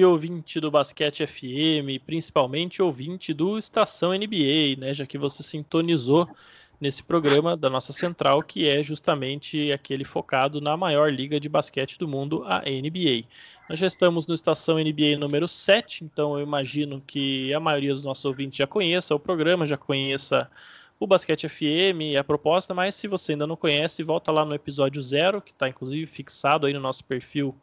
Salve ouvinte do Basquete FM, principalmente ouvinte do Estação NBA, né? Já que você sintonizou nesse programa da nossa central, que é justamente aquele focado na maior liga de basquete do mundo, a NBA. Nós já estamos no Estação NBA número 7, então eu imagino que a maioria dos nossos ouvintes já conheça o programa, já conheça o Basquete FM e a proposta, mas se você ainda não conhece, volta lá no episódio zero, que está inclusive fixado aí no nosso perfil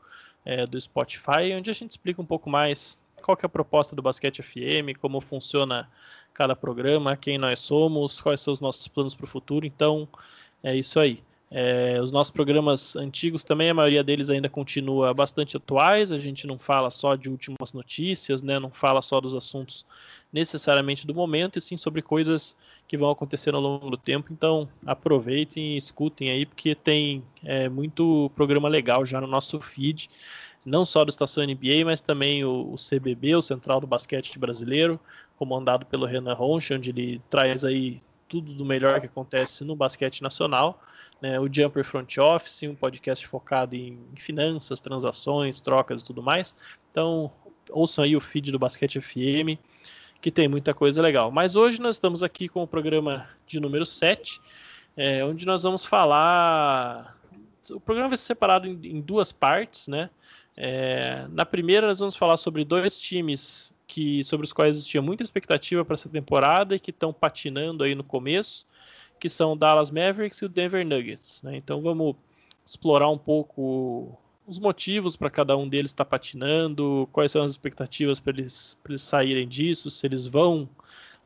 é, do Spotify, onde a gente explica um pouco mais qual é a proposta do Basquete FM, como funciona cada programa, quem nós somos, quais são os nossos planos para o futuro. Então, é isso aí. É, os nossos programas antigos também, a maioria deles ainda continua bastante atuais. A gente não fala só de últimas notícias, né? não fala só dos assuntos necessariamente do momento, e sim sobre coisas que vão acontecer ao longo do tempo. Então, aproveitem e escutem aí, porque tem é, muito programa legal já no nosso feed, não só do Estação NBA, mas também o, o CBB, o Central do Basquete Brasileiro, comandado pelo Renan Ronch, onde ele traz aí tudo do melhor que acontece no basquete nacional. Né, o Jumper Front Office, um podcast focado em finanças, transações, trocas e tudo mais. Então, ouçam aí o feed do Basquete FM que tem muita coisa legal. Mas hoje nós estamos aqui com o programa de número 7, é, onde nós vamos falar. O programa vai ser separado em, em duas partes, né? É, na primeira, nós vamos falar sobre dois times que sobre os quais existia muita expectativa para essa temporada e que estão patinando aí no começo, que são o Dallas Mavericks e o Denver Nuggets. Né? Então vamos explorar um pouco os motivos para cada um deles estar tá patinando, quais são as expectativas para eles, eles saírem disso, se eles vão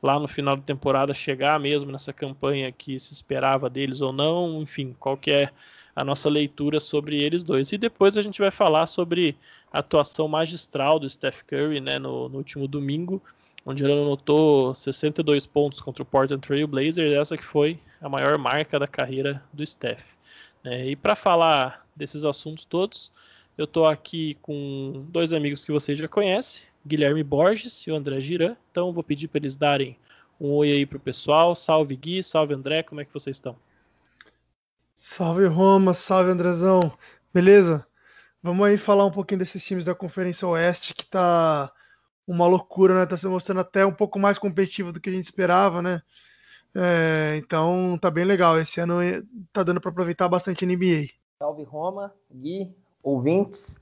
lá no final da temporada chegar mesmo nessa campanha que se esperava deles ou não, enfim, qual que é a nossa leitura sobre eles dois. E depois a gente vai falar sobre a atuação magistral do Steph Curry né, no, no último domingo, onde ele anotou 62 pontos contra o Portland Trail Blazers, essa que foi a maior marca da carreira do Steph. É, e para falar desses assuntos todos, eu estou aqui com dois amigos que vocês já conhecem, Guilherme Borges e o André Giran. Então vou pedir para eles darem um oi aí para o pessoal. Salve Gui, salve André, como é que vocês estão? Salve Roma, salve Andrezão. Beleza? Vamos aí falar um pouquinho desses times da Conferência Oeste que tá uma loucura, né? Tá se mostrando até um pouco mais competitivo do que a gente esperava, né? É, então tá bem legal. Esse ano tá dando para aproveitar bastante a NBA. Salve Roma, Gui, ouvintes.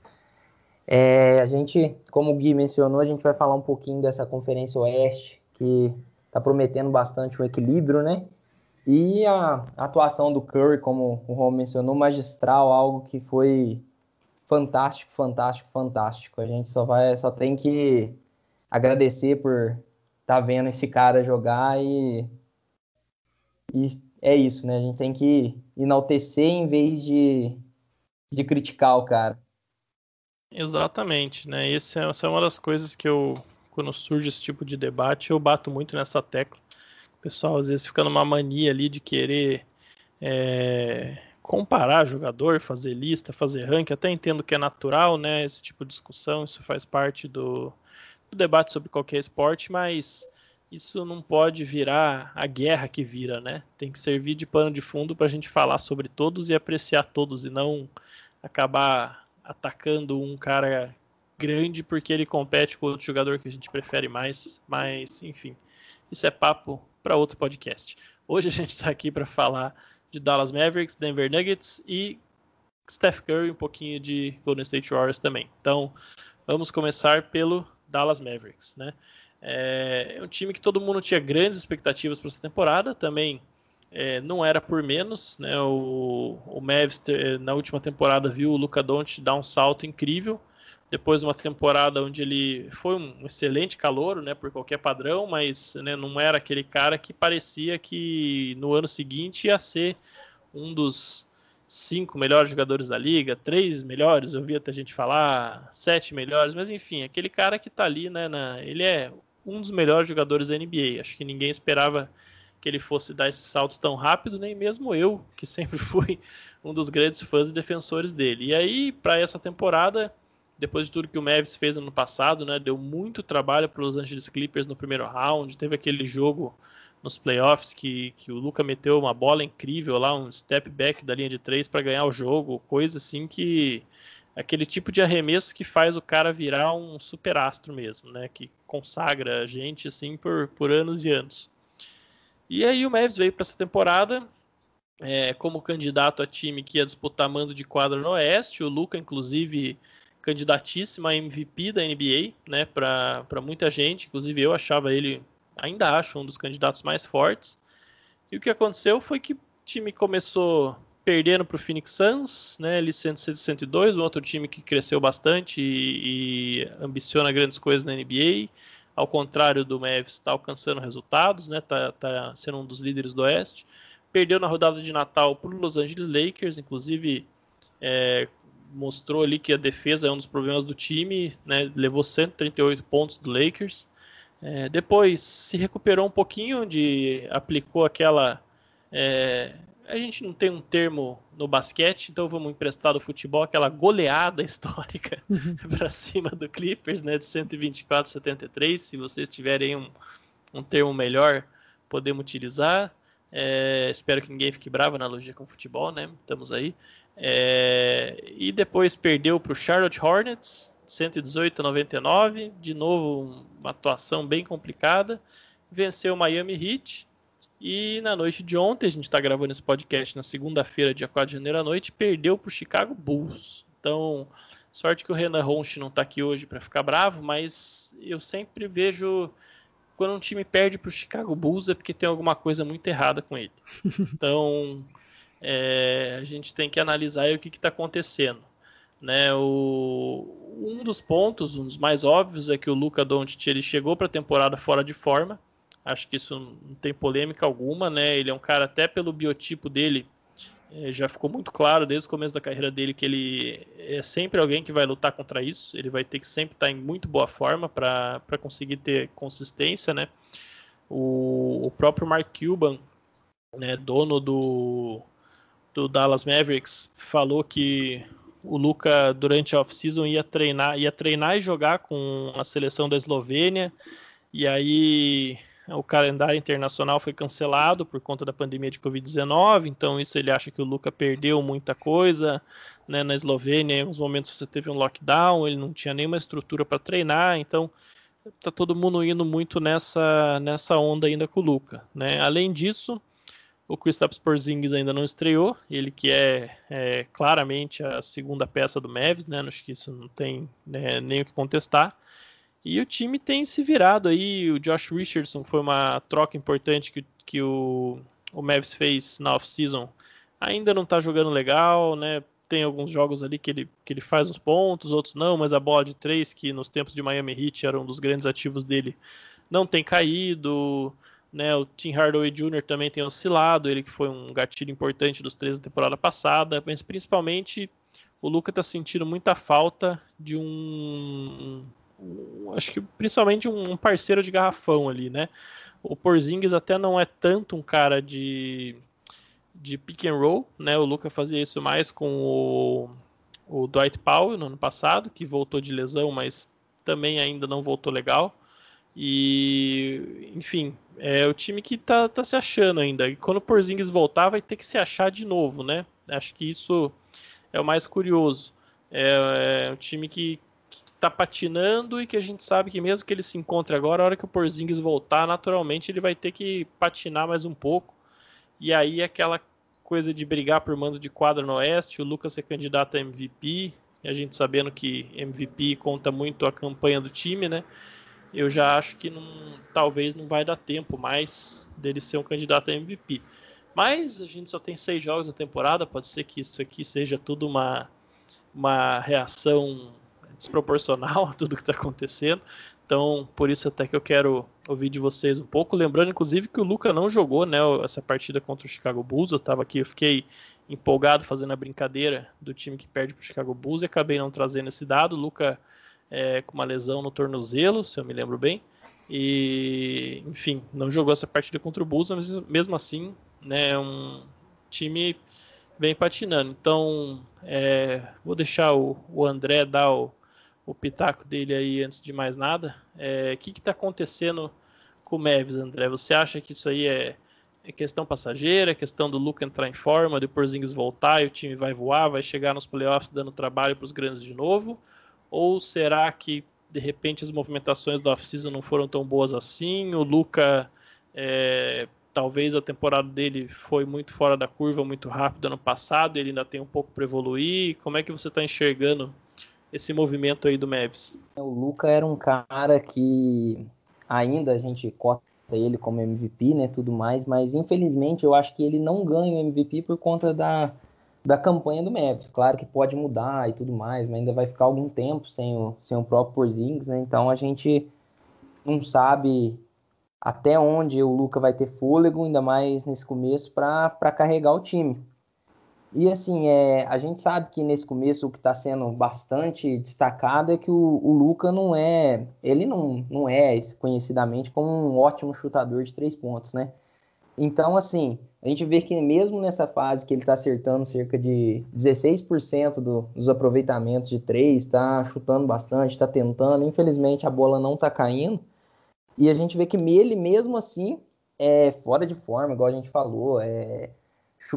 É, a gente, como o Gui mencionou, a gente vai falar um pouquinho dessa Conferência Oeste, que tá prometendo bastante um equilíbrio, né? E a atuação do Curry, como o Roma mencionou, magistral, algo que foi fantástico, fantástico, fantástico. A gente só vai, só tem que agradecer por estar tá vendo esse cara jogar e e é isso, né? A gente tem que enaltecer em vez de, de criticar o cara. Exatamente, né? Essa é, essa é uma das coisas que eu, quando surge esse tipo de debate, eu bato muito nessa tecla. O pessoal às vezes fica numa mania ali de querer é, comparar jogador, fazer lista, fazer ranking. Até entendo que é natural, né? Esse tipo de discussão, isso faz parte do debate sobre qualquer esporte, mas isso não pode virar a guerra que vira, né? Tem que servir de pano de fundo para a gente falar sobre todos e apreciar todos e não acabar atacando um cara grande porque ele compete com outro jogador que a gente prefere mais. Mas, enfim, isso é papo para outro podcast. Hoje a gente está aqui para falar de Dallas Mavericks, Denver Nuggets e Steph Curry, um pouquinho de Golden State Warriors também. Então, vamos começar pelo Dallas Mavericks, né? É, é um time que todo mundo tinha grandes expectativas para essa temporada, também é, não era por menos, né? O, o Mavs na última temporada viu o Luca Doncic dar um salto incrível, depois de uma temporada onde ele foi um excelente calor, né, por qualquer padrão, mas né, não era aquele cara que parecia que no ano seguinte ia ser um dos cinco melhores jogadores da liga, três melhores, eu vi até gente falar, sete melhores, mas enfim, aquele cara que tá ali, né, na, ele é um dos melhores jogadores da NBA. Acho que ninguém esperava que ele fosse dar esse salto tão rápido, nem mesmo eu, que sempre fui um dos grandes fãs e defensores dele. E aí, para essa temporada, depois de tudo que o Mavis fez ano passado, né, deu muito trabalho para os Angeles Clippers no primeiro round, teve aquele jogo nos playoffs que, que o Luca meteu uma bola incrível lá, um step back da linha de três para ganhar o jogo, coisa assim que aquele tipo de arremesso que faz o cara virar um superastro mesmo, né? Que consagra a gente assim por, por anos e anos. E aí o Mavs veio para essa temporada é, como candidato a time que ia disputar mando de quadra no Oeste. O Luca, inclusive, candidatíssimo a MVP da NBA, né? Para muita gente, inclusive eu achava ele, ainda acho, um dos candidatos mais fortes. E o que aconteceu foi que o time começou perdendo para o Phoenix Suns, né, ele 102, um outro time que cresceu bastante e, e, ambiciona grandes coisas na NBA, ao contrário do Mavs, está alcançando resultados, né, tá, tá sendo um dos líderes do Oeste. Perdeu na rodada de Natal para o Los Angeles Lakers, inclusive é, mostrou ali que a defesa é um dos problemas do time, né, levou 138 pontos do Lakers. É, depois se recuperou um pouquinho, de aplicou aquela é, a gente não tem um termo no basquete, então vamos emprestar do futebol aquela goleada histórica uhum. para cima do Clippers, né, de 124 a 73. Se vocês tiverem um, um termo melhor, podemos utilizar. É, espero que ninguém fique bravo na analogia com futebol, né? Estamos aí. É, e depois perdeu para o Charlotte Hornets, 118 a 99. De novo, uma atuação bem complicada. Venceu o Miami Heat e na noite de ontem, a gente está gravando esse podcast na segunda-feira, dia 4 de janeiro à noite, perdeu para o Chicago Bulls. Então, sorte que o Renan Ronch não está aqui hoje para ficar bravo, mas eu sempre vejo quando um time perde para o Chicago Bulls é porque tem alguma coisa muito errada com ele. Então, é, a gente tem que analisar o que está acontecendo. Né, o, um dos pontos, um dos mais óbvios, é que o Luca Doncic ele chegou para a temporada fora de forma. Acho que isso não tem polêmica alguma, né? Ele é um cara, até pelo biotipo dele, é, já ficou muito claro desde o começo da carreira dele que ele é sempre alguém que vai lutar contra isso. Ele vai ter que sempre estar em muito boa forma para conseguir ter consistência, né? O, o próprio Mark Cuban, né, dono do, do Dallas Mavericks, falou que o Luca durante a off-season ia treinar, ia treinar e jogar com a seleção da Eslovênia. E aí o calendário internacional foi cancelado por conta da pandemia de Covid-19, então isso ele acha que o Luca perdeu muita coisa. Né? Na Eslovênia, em alguns momentos você teve um lockdown, ele não tinha nenhuma estrutura para treinar, então tá todo mundo indo muito nessa, nessa onda ainda com o Luca. Né? Além disso, o Kristaps Porzingis ainda não estreou, ele que é, é, claramente a segunda peça do Mavs, né? acho que isso não tem né, nem o que contestar. E o time tem se virado aí. O Josh Richardson foi uma troca importante que, que o, o Mavs fez na off-season. Ainda não tá jogando legal, né? Tem alguns jogos ali que ele, que ele faz uns pontos, outros não, mas a bola de três, que nos tempos de Miami Heat era um dos grandes ativos dele, não tem caído. Né, o Tim Hardaway Jr. também tem oscilado, ele que foi um gatilho importante dos três da temporada passada, mas principalmente o Luca está sentindo muita falta de um, acho que principalmente um parceiro de garrafão ali, né? O Porzingis até não é tanto um cara de, de pick and roll, né? O Luca fazia isso mais com o, o Dwight Powell no ano passado, que voltou de lesão, mas também ainda não voltou legal. E, enfim, é o time que tá, tá se achando ainda. E quando o Porzingis voltar, vai ter que se achar de novo, né? Acho que isso é o mais curioso. É, é um time que, tá patinando e que a gente sabe que mesmo que ele se encontre agora, a hora que o Porzingis voltar, naturalmente ele vai ter que patinar mais um pouco. E aí aquela coisa de brigar por mando de quadro no Oeste, o Lucas ser candidato a MVP, a gente sabendo que MVP conta muito a campanha do time, né? Eu já acho que não, talvez não vai dar tempo mais dele ser um candidato a MVP. Mas a gente só tem seis jogos na temporada, pode ser que isso aqui seja tudo uma, uma reação desproporcional a tudo que está acontecendo. Então, por isso até que eu quero ouvir de vocês um pouco. Lembrando, inclusive, que o Luca não jogou né, essa partida contra o Chicago Bulls. Eu estava aqui, eu fiquei empolgado fazendo a brincadeira do time que perde para o Chicago Bulls e acabei não trazendo esse dado. O Luca é, com uma lesão no tornozelo, se eu me lembro bem. E, enfim, não jogou essa partida contra o Bulls, mas mesmo assim, né, um time vem patinando. Então, é, vou deixar o, o André dar o, o pitaco dele aí antes de mais nada. É, o que está acontecendo com o Mavis, André? Você acha que isso aí é, é questão passageira, é questão do Luca entrar em forma, depois Zings voltar e o time vai voar, vai chegar nos playoffs dando trabalho para os grandes de novo? Ou será que de repente as movimentações do off-season não foram tão boas assim? O Luca, é, talvez a temporada dele foi muito fora da curva, muito rápido ano passado, ele ainda tem um pouco para evoluir. Como é que você está enxergando esse movimento aí do Mavis? O Luca era um cara que ainda a gente cota ele como MVP, né, tudo mais, mas infelizmente eu acho que ele não ganha o MVP por conta da, da campanha do Mavis. Claro que pode mudar e tudo mais, mas ainda vai ficar algum tempo sem o, sem o próprio Porzingis, né, então a gente não sabe até onde o Luca vai ter fôlego, ainda mais nesse começo, para carregar o time. E assim, é, a gente sabe que nesse começo o que está sendo bastante destacado é que o, o, Luca não é. Ele não, não é conhecidamente como um ótimo chutador de três pontos, né? Então, assim, a gente vê que mesmo nessa fase que ele está acertando cerca de 16% do, dos aproveitamentos de três, está chutando bastante, está tentando, infelizmente a bola não está caindo. E a gente vê que ele mesmo assim é fora de forma, igual a gente falou, é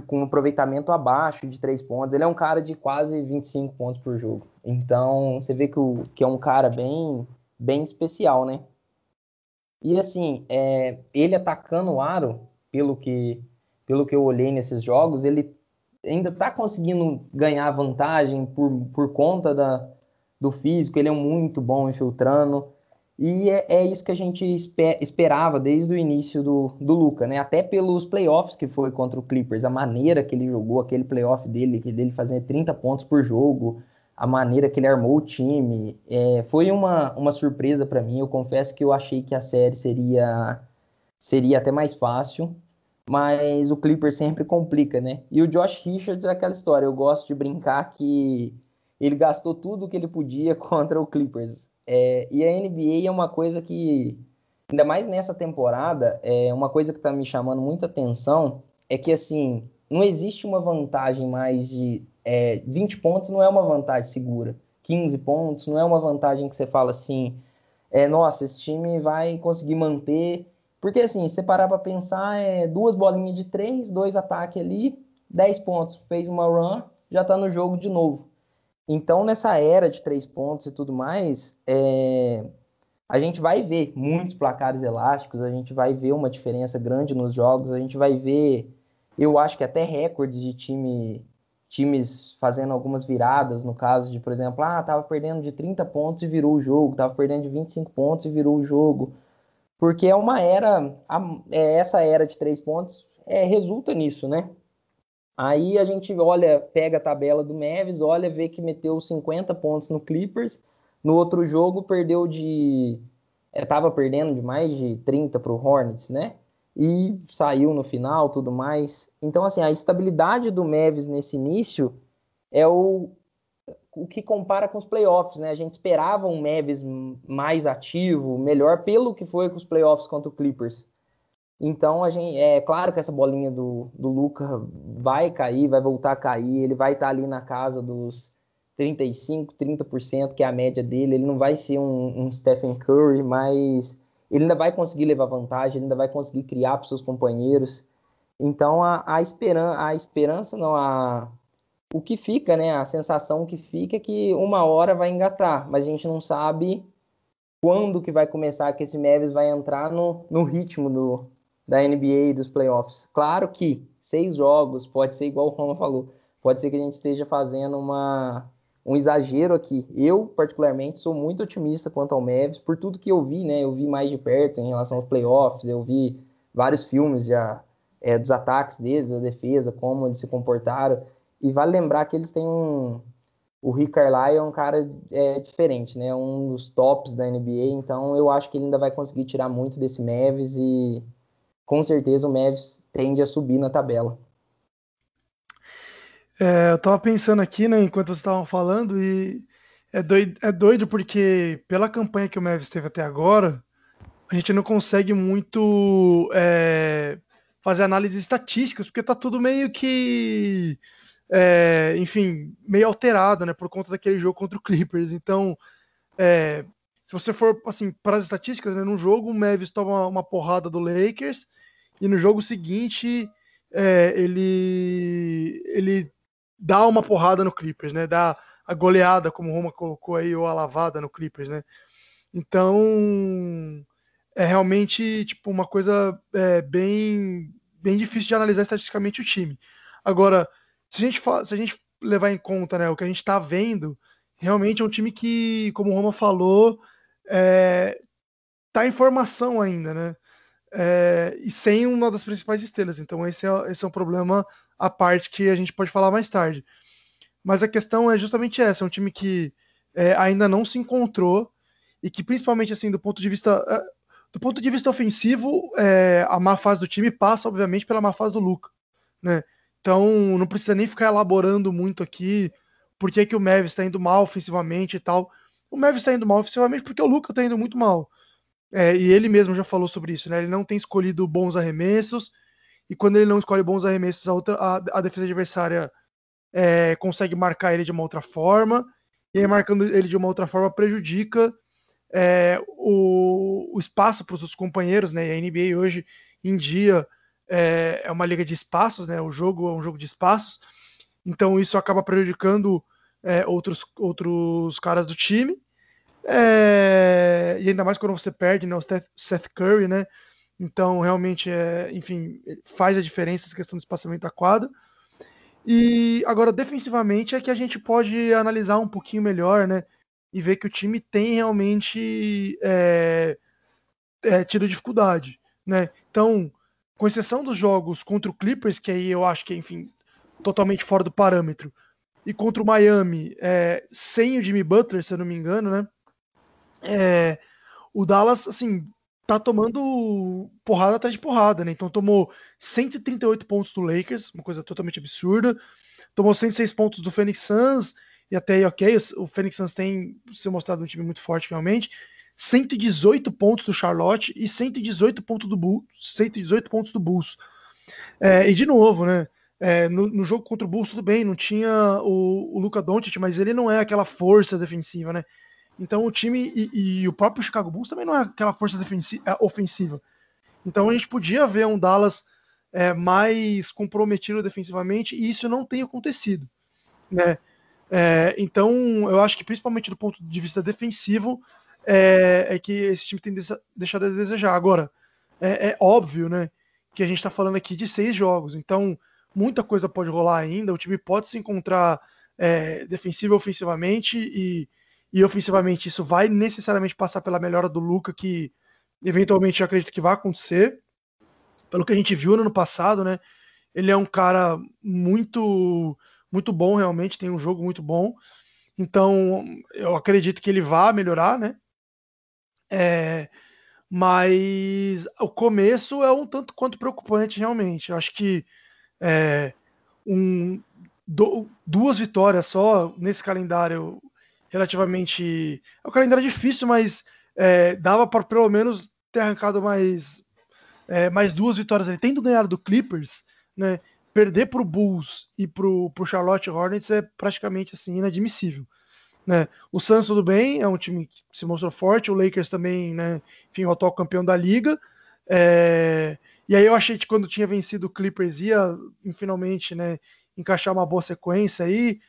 com um aproveitamento abaixo de três pontos. Ele é um cara de quase 25 pontos por jogo. Então, você vê que, o, que é um cara bem, bem especial, né? E assim, é, ele atacando o aro, pelo que, pelo que eu olhei nesses jogos, ele ainda está conseguindo ganhar vantagem por, por conta da, do físico. Ele é muito bom infiltrando. E é, é, isso que a gente esper, esperava desde o início do, do Luca, né? Até pelos playoffs que foi contra o Clippers, a maneira que ele jogou, aquele playoff dele, que dele fazer 30 pontos por jogo, a maneira que ele armou o time, é, foi uma, uma surpresa para mim. Eu confesso que eu achei que a série seria, seria até mais fácil, mas o Clippers sempre complica, né? E o Josh Richards é aquela história, eu gosto de brincar que ele gastou tudo o que ele podia contra o Clippers é, e a NBA é uma coisa que, ainda mais nessa temporada, é uma coisa que está me chamando muita atenção é que, assim, não existe uma vantagem mais de é, 20 pontos, não é uma vantagem segura. 15 pontos não é uma vantagem que você fala assim, é, nossa, esse time vai conseguir manter. Porque, assim, se parar para pensar, é duas bolinhas de três, dois ataques ali, 10 pontos, fez uma run, já está no jogo de novo. Então, nessa era de três pontos e tudo mais, é... a gente vai ver muitos placares elásticos, a gente vai ver uma diferença grande nos jogos, a gente vai ver, eu acho que até recordes de time, times fazendo algumas viradas, no caso de, por exemplo, ah, tava perdendo de 30 pontos e virou o jogo, tava perdendo de 25 pontos e virou o jogo. Porque é uma era, é, essa era de três pontos é, resulta nisso, né? Aí a gente olha, pega a tabela do Mavis, olha, vê que meteu 50 pontos no Clippers. No outro jogo perdeu de. Estava é, perdendo de mais de 30 para o Hornets, né? E saiu no final, tudo mais. Então, assim, a estabilidade do Mavis nesse início é o, o que compara com os playoffs, né? A gente esperava um Mavis mais ativo, melhor, pelo que foi com os playoffs contra o Clippers. Então, a gente, é claro que essa bolinha do, do Luca vai cair, vai voltar a cair, ele vai estar ali na casa dos 35, 30%, que é a média dele. Ele não vai ser um, um Stephen Curry, mas ele ainda vai conseguir levar vantagem, ele ainda vai conseguir criar para seus companheiros. Então, a, a, esperan a esperança, não, a, o que fica, né? A sensação que fica é que uma hora vai engatar, mas a gente não sabe quando que vai começar, que esse Mavis vai entrar no, no ritmo do, da NBA e dos playoffs. Claro que seis jogos pode ser igual o Roma falou, pode ser que a gente esteja fazendo uma, um exagero aqui. Eu, particularmente, sou muito otimista quanto ao Mavis, por tudo que eu vi, né? Eu vi mais de perto em relação aos playoffs, eu vi vários filmes já é, dos ataques deles, a defesa, como eles se comportaram. E vale lembrar que eles têm um. O Rick Carlisle é um cara é, diferente, né? Um dos tops da NBA, então eu acho que ele ainda vai conseguir tirar muito desse Mavis e com certeza o Mavis tende a subir na tabela. É, eu tava pensando aqui, né, enquanto vocês estavam falando, e é doido, é doido porque pela campanha que o Mavis teve até agora, a gente não consegue muito é, fazer análises estatísticas, porque tá tudo meio que, é, enfim, meio alterado, né, por conta daquele jogo contra o Clippers. Então, é, se você for, assim, para as estatísticas, né, num jogo o Mavis toma uma porrada do Lakers e no jogo seguinte é, ele ele dá uma porrada no Clippers, né? Dá a goleada, como o Roma colocou aí, ou a lavada no Clippers, né? Então é realmente tipo uma coisa é, bem bem difícil de analisar estatisticamente o time. Agora, se a gente se a gente levar em conta, né, o que a gente está vendo, realmente é um time que, como o Roma falou, é, tá em formação ainda, né? É, e sem uma das principais estrelas. Então, esse é, esse é um problema à parte que a gente pode falar mais tarde. Mas a questão é justamente essa: é um time que é, ainda não se encontrou e que, principalmente assim, do ponto de vista. É, do ponto de vista ofensivo, é, a má fase do time passa, obviamente, pela má fase do Luca. Né? Então, não precisa nem ficar elaborando muito aqui por que, que o Mavis está indo mal ofensivamente e tal. O Mavis está indo mal ofensivamente porque o Luca está indo muito mal. É, e ele mesmo já falou sobre isso, né? Ele não tem escolhido bons arremessos, e quando ele não escolhe bons arremessos, a, outra, a, a defesa adversária é, consegue marcar ele de uma outra forma, e aí marcando ele de uma outra forma prejudica é, o, o, espaço para os seus companheiros, né? E a NBA hoje em dia é, é, uma liga de espaços, né? O jogo é um jogo de espaços, então isso acaba prejudicando é, outros, outros caras do time. É, e ainda mais quando você perde né, o Seth Curry, né? Então, realmente, é, enfim, faz a diferença essa questão do espaçamento da quadra. E agora, defensivamente, é que a gente pode analisar um pouquinho melhor, né? E ver que o time tem realmente é, é, tido dificuldade, né? Então, com exceção dos jogos contra o Clippers, que aí eu acho que, enfim, totalmente fora do parâmetro, e contra o Miami, é, sem o Jimmy Butler, se eu não me engano, né? é, o Dallas, assim, tá tomando porrada atrás de porrada, né? Então tomou 138 pontos do Lakers, uma coisa totalmente absurda. Tomou 106 pontos do Phoenix Suns, e até aí, ok, o Phoenix Suns tem se mostrado um time muito forte realmente. 118 pontos do Charlotte e 118 pontos do Bulls, 118 pontos do Bulls. É, e de novo, né? É, no, no, jogo contra o Bulls, tudo bem, não tinha o, o Luca Doncic, mas ele não é aquela força defensiva, né? Então o time e, e, o próprio Chicago Bulls também não é aquela força defensiva, é, ofensiva. Então a gente podia ver um Dallas é, mais comprometido defensivamente e isso não tem acontecido, né? É, então eu acho que principalmente do ponto de vista defensivo é, é que esse time tem deixado a desejar. Agora é, é óbvio, né, que a gente está falando aqui de seis jogos, então muita coisa pode rolar ainda. O time pode se encontrar é, defensivo ofensivamente e e ofensivamente isso vai necessariamente passar pela melhora do Luca, que eventualmente eu acredito que vai acontecer. Pelo que a gente viu no ano passado, né? Ele é um cara muito muito bom realmente, tem um jogo muito bom. Então, eu acredito que ele vá melhorar, né? É, mas o começo é um tanto quanto preocupante, realmente. Eu acho que é, um, do, duas vitórias só nesse calendário relativamente. É um calendário difícil, mas é, dava para pelo menos ter arrancado mais, é, mais duas vitórias ali. Tendo ganhado do Clippers, né? Perder para o Bulls e para o Charlotte Hornets é praticamente assim inadmissível. Né? O Suns tudo bem, é um time que se mostrou forte, o Lakers também, né? Enfim, o atual campeão da liga. É... E aí eu achei que quando tinha vencido o Clippers ia finalmente, né, encaixar uma boa sequência aí.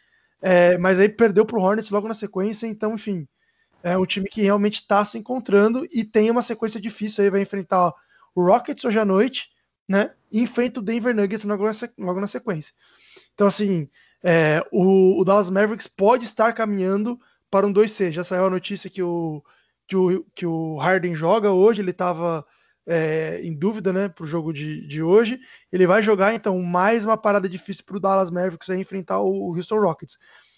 É, mas aí perdeu para o Hornets logo na sequência, então, enfim, é um time que realmente está se encontrando e tem uma sequência difícil aí, vai enfrentar o Rockets hoje à noite, né? E enfrenta o Denver Nuggets logo na, sequência. Então, assim, é, o, o, Dallas Mavericks pode estar caminhando para um 2C. Já saiu a notícia que o, que o, que o Harden joga hoje, ele estava é, em dúvida né, para o jogo de, de hoje. Ele vai jogar, então, mais uma parada difícil para o Dallas Mavericks aí enfrentar o, o Houston Rockets.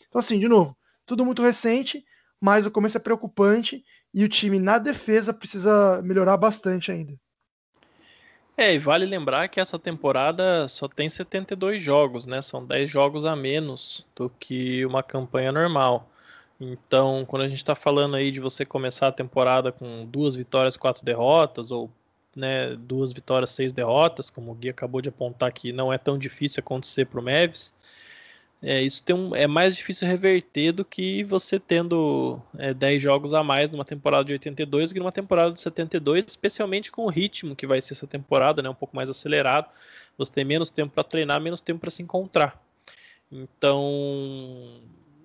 Então, assim, de novo, tudo muito recente, mas o começo é preocupante e o time na defesa precisa melhorar bastante ainda. É, e vale lembrar que essa temporada só tem 72 jogos, né? São 10 jogos a menos do que uma campanha normal. Então, quando a gente está falando aí de você começar a temporada com duas vitórias, quatro derrotas, ou né, duas vitórias, seis derrotas, como o Gui acabou de apontar que não é tão difícil acontecer para o Mavis. É, isso tem um, é mais difícil reverter do que você tendo é, 10 jogos a mais numa temporada de 82 do que numa temporada de 72, especialmente com o ritmo que vai ser essa temporada, né, um pouco mais acelerado. Você tem menos tempo para treinar, menos tempo para se encontrar. Então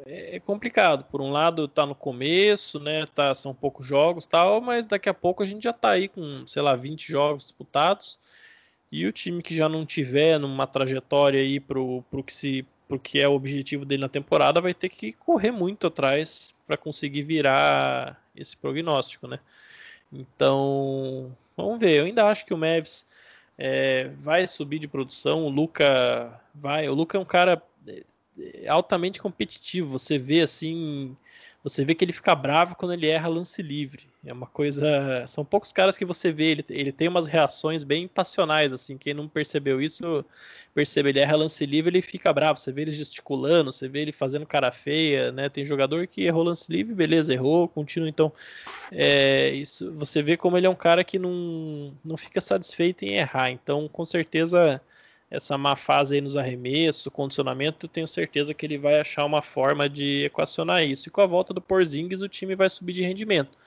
é, é complicado. Por um lado, tá no começo, né? Tá, são poucos jogos tal, mas daqui a pouco a gente já tá aí com, sei lá, 20 jogos disputados. E o time que já não tiver numa trajetória aí pro, pro que se pro que é o objetivo dele na temporada vai ter que correr muito atrás para conseguir virar esse prognóstico, né? Então, vamos ver. Eu ainda acho que o Mavs é, vai subir de produção. O Luca vai. O Luca é um cara é, é altamente competitivo. Você vê assim você vê que ele fica bravo quando ele erra lance livre. É uma coisa. São poucos caras que você vê. Ele, ele tem umas reações bem passionais, assim. Quem não percebeu isso, percebe. Ele erra lance livre ele fica bravo. Você vê ele gesticulando, você vê ele fazendo cara feia, né? Tem jogador que errou lance livre, beleza, errou, continua. Então, é, isso, você vê como ele é um cara que não, não fica satisfeito em errar. Então, com certeza essa má fase aí nos arremessos, condicionamento, tenho certeza que ele vai achar uma forma de equacionar isso. E com a volta do Porzingis, o time vai subir de rendimento.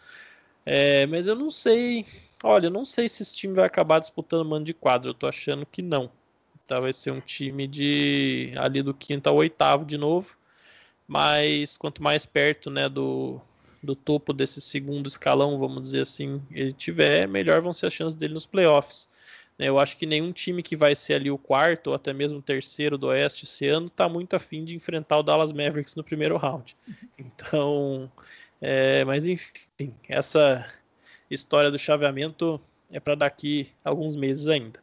É, mas eu não sei. Olha, eu não sei se esse time vai acabar disputando mano de quadro. Eu tô achando que não. Então vai ser um time de ali do quinto ao oitavo de novo. Mas quanto mais perto né, do, do topo desse segundo escalão, vamos dizer assim, ele tiver, melhor vão ser as chances dele nos playoffs. Né, eu acho que nenhum time que vai ser ali o quarto ou até mesmo o terceiro do Oeste esse ano está muito afim de enfrentar o Dallas Mavericks no primeiro round. Então, é, mas enfim, essa história do chaveamento é para daqui alguns meses ainda.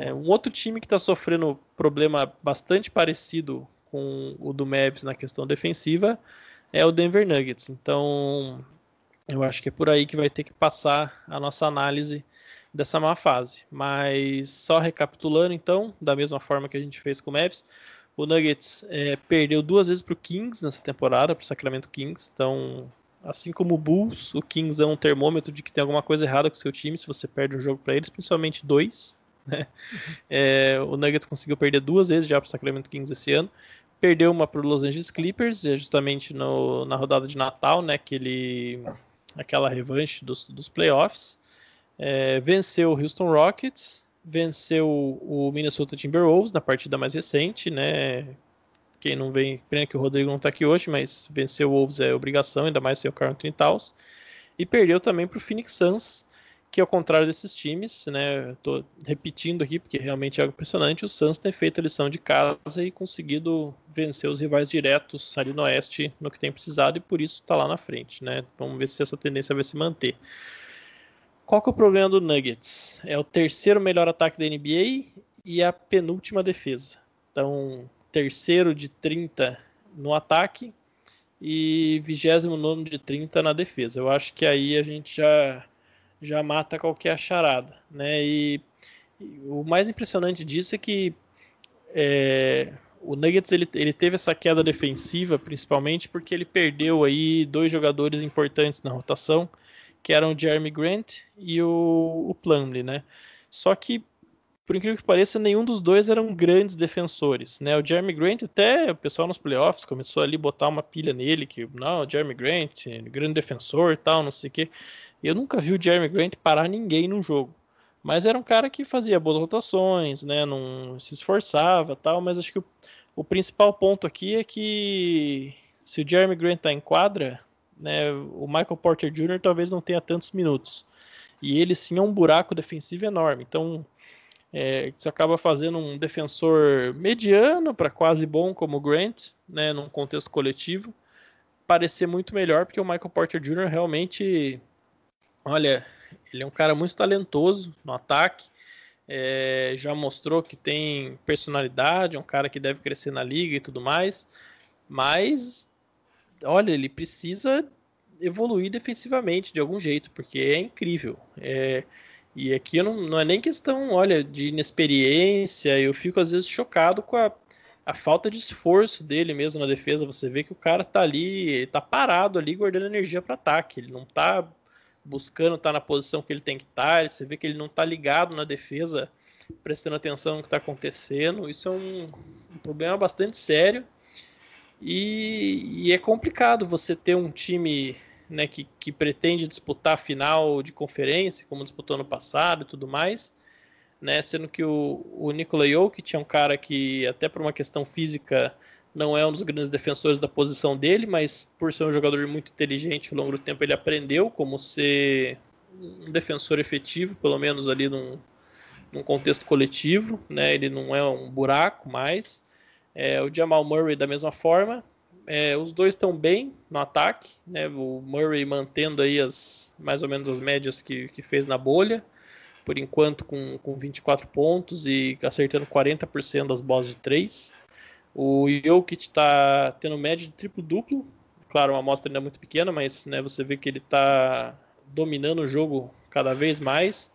É, um outro time que está sofrendo problema bastante parecido com o do Mavs na questão defensiva é o Denver Nuggets. Então, eu acho que é por aí que vai ter que passar a nossa análise dessa má fase. Mas só recapitulando, então, da mesma forma que a gente fez com o Mavs, o Nuggets é, perdeu duas vezes para o Kings nessa temporada, para o Sacramento Kings. Então, assim como o Bulls, o Kings é um termômetro de que tem alguma coisa errada com o seu time se você perde um jogo para eles, principalmente dois. Né? É, o Nuggets conseguiu perder duas vezes já para o Sacramento Kings esse ano. Perdeu uma para o Los Angeles Clippers, é justamente no, na rodada de Natal, né? Aquele, aquela revanche dos, dos playoffs. É, venceu o Houston Rockets, venceu o Minnesota Timberwolves na partida mais recente, né? Quem não vem, pena que o Rodrigo não está aqui hoje, mas venceu o Wolves é obrigação, ainda mais sem o Carl Anthony Towns. E perdeu também para o Phoenix Suns, que ao contrário desses times, né? Estou repetindo aqui porque realmente é algo impressionante. O Suns tem feito a lição de casa e conseguido vencer os rivais diretos ali no Oeste no que tem precisado e por isso está lá na frente, né? Vamos ver se essa tendência vai se manter. Qual que é o problema do Nuggets? É o terceiro melhor ataque da NBA e a penúltima defesa. Então, terceiro de 30 no ataque e 29 de 30 na defesa. Eu acho que aí a gente já, já mata qualquer charada. Né? E, e o mais impressionante disso é que é, o Nuggets ele, ele teve essa queda defensiva principalmente porque ele perdeu aí dois jogadores importantes na rotação que eram o Jeremy Grant e o, o né? Só que, por incrível que pareça, nenhum dos dois eram grandes defensores, né? O Jeremy Grant, até o pessoal nos playoffs começou ali a botar uma pilha nele, que, não, Jeremy Grant, grande defensor tal, não sei o quê. Eu nunca vi o Jeremy Grant parar ninguém no jogo. Mas era um cara que fazia boas rotações, né? Não se esforçava tal, mas acho que o, o principal ponto aqui é que se o Jeremy Grant tá em quadra, né, o Michael Porter Jr. talvez não tenha tantos minutos. E ele sim é um buraco defensivo enorme. Então, é, isso acaba fazendo um defensor mediano para quase bom como o Grant, né, num contexto coletivo, parecer muito melhor, porque o Michael Porter Jr. realmente, olha, ele é um cara muito talentoso no ataque, é, já mostrou que tem personalidade, é um cara que deve crescer na liga e tudo mais, mas olha, ele precisa evoluir defensivamente de algum jeito, porque é incrível. É, e aqui não, não, é nem questão, olha, de inexperiência, eu fico às vezes chocado com a, a falta de esforço dele mesmo na defesa. Você vê que o cara tá ali, tá parado ali, guardando energia para ataque. Ele não tá buscando estar tá na posição que ele tem que estar. Tá, você vê que ele não tá ligado na defesa, prestando atenção no que está acontecendo. Isso é um, um problema bastante sério E, e é complicado você ter um time né, que, que pretende disputar a final de conferência, como disputou no passado e tudo mais, né, sendo que o, o Nikola Jokic é um cara que, até por uma questão física, não é um dos grandes defensores da posição dele, mas por ser um jogador muito inteligente ao longo do tempo, ele aprendeu como ser um defensor efetivo, pelo menos ali num, num contexto coletivo, né, ele não é um buraco mais. É, o Jamal Murray da mesma forma, é, os dois estão bem no ataque, né? O Murray mantendo aí as mais ou menos as médias que, que fez na bolha, por enquanto com, com 24 pontos e acertando 40% das bolas de 3. O Jokic está tendo média de triplo-duplo, claro, uma amostra ainda muito pequena, mas né, você vê que ele está dominando o jogo cada vez mais.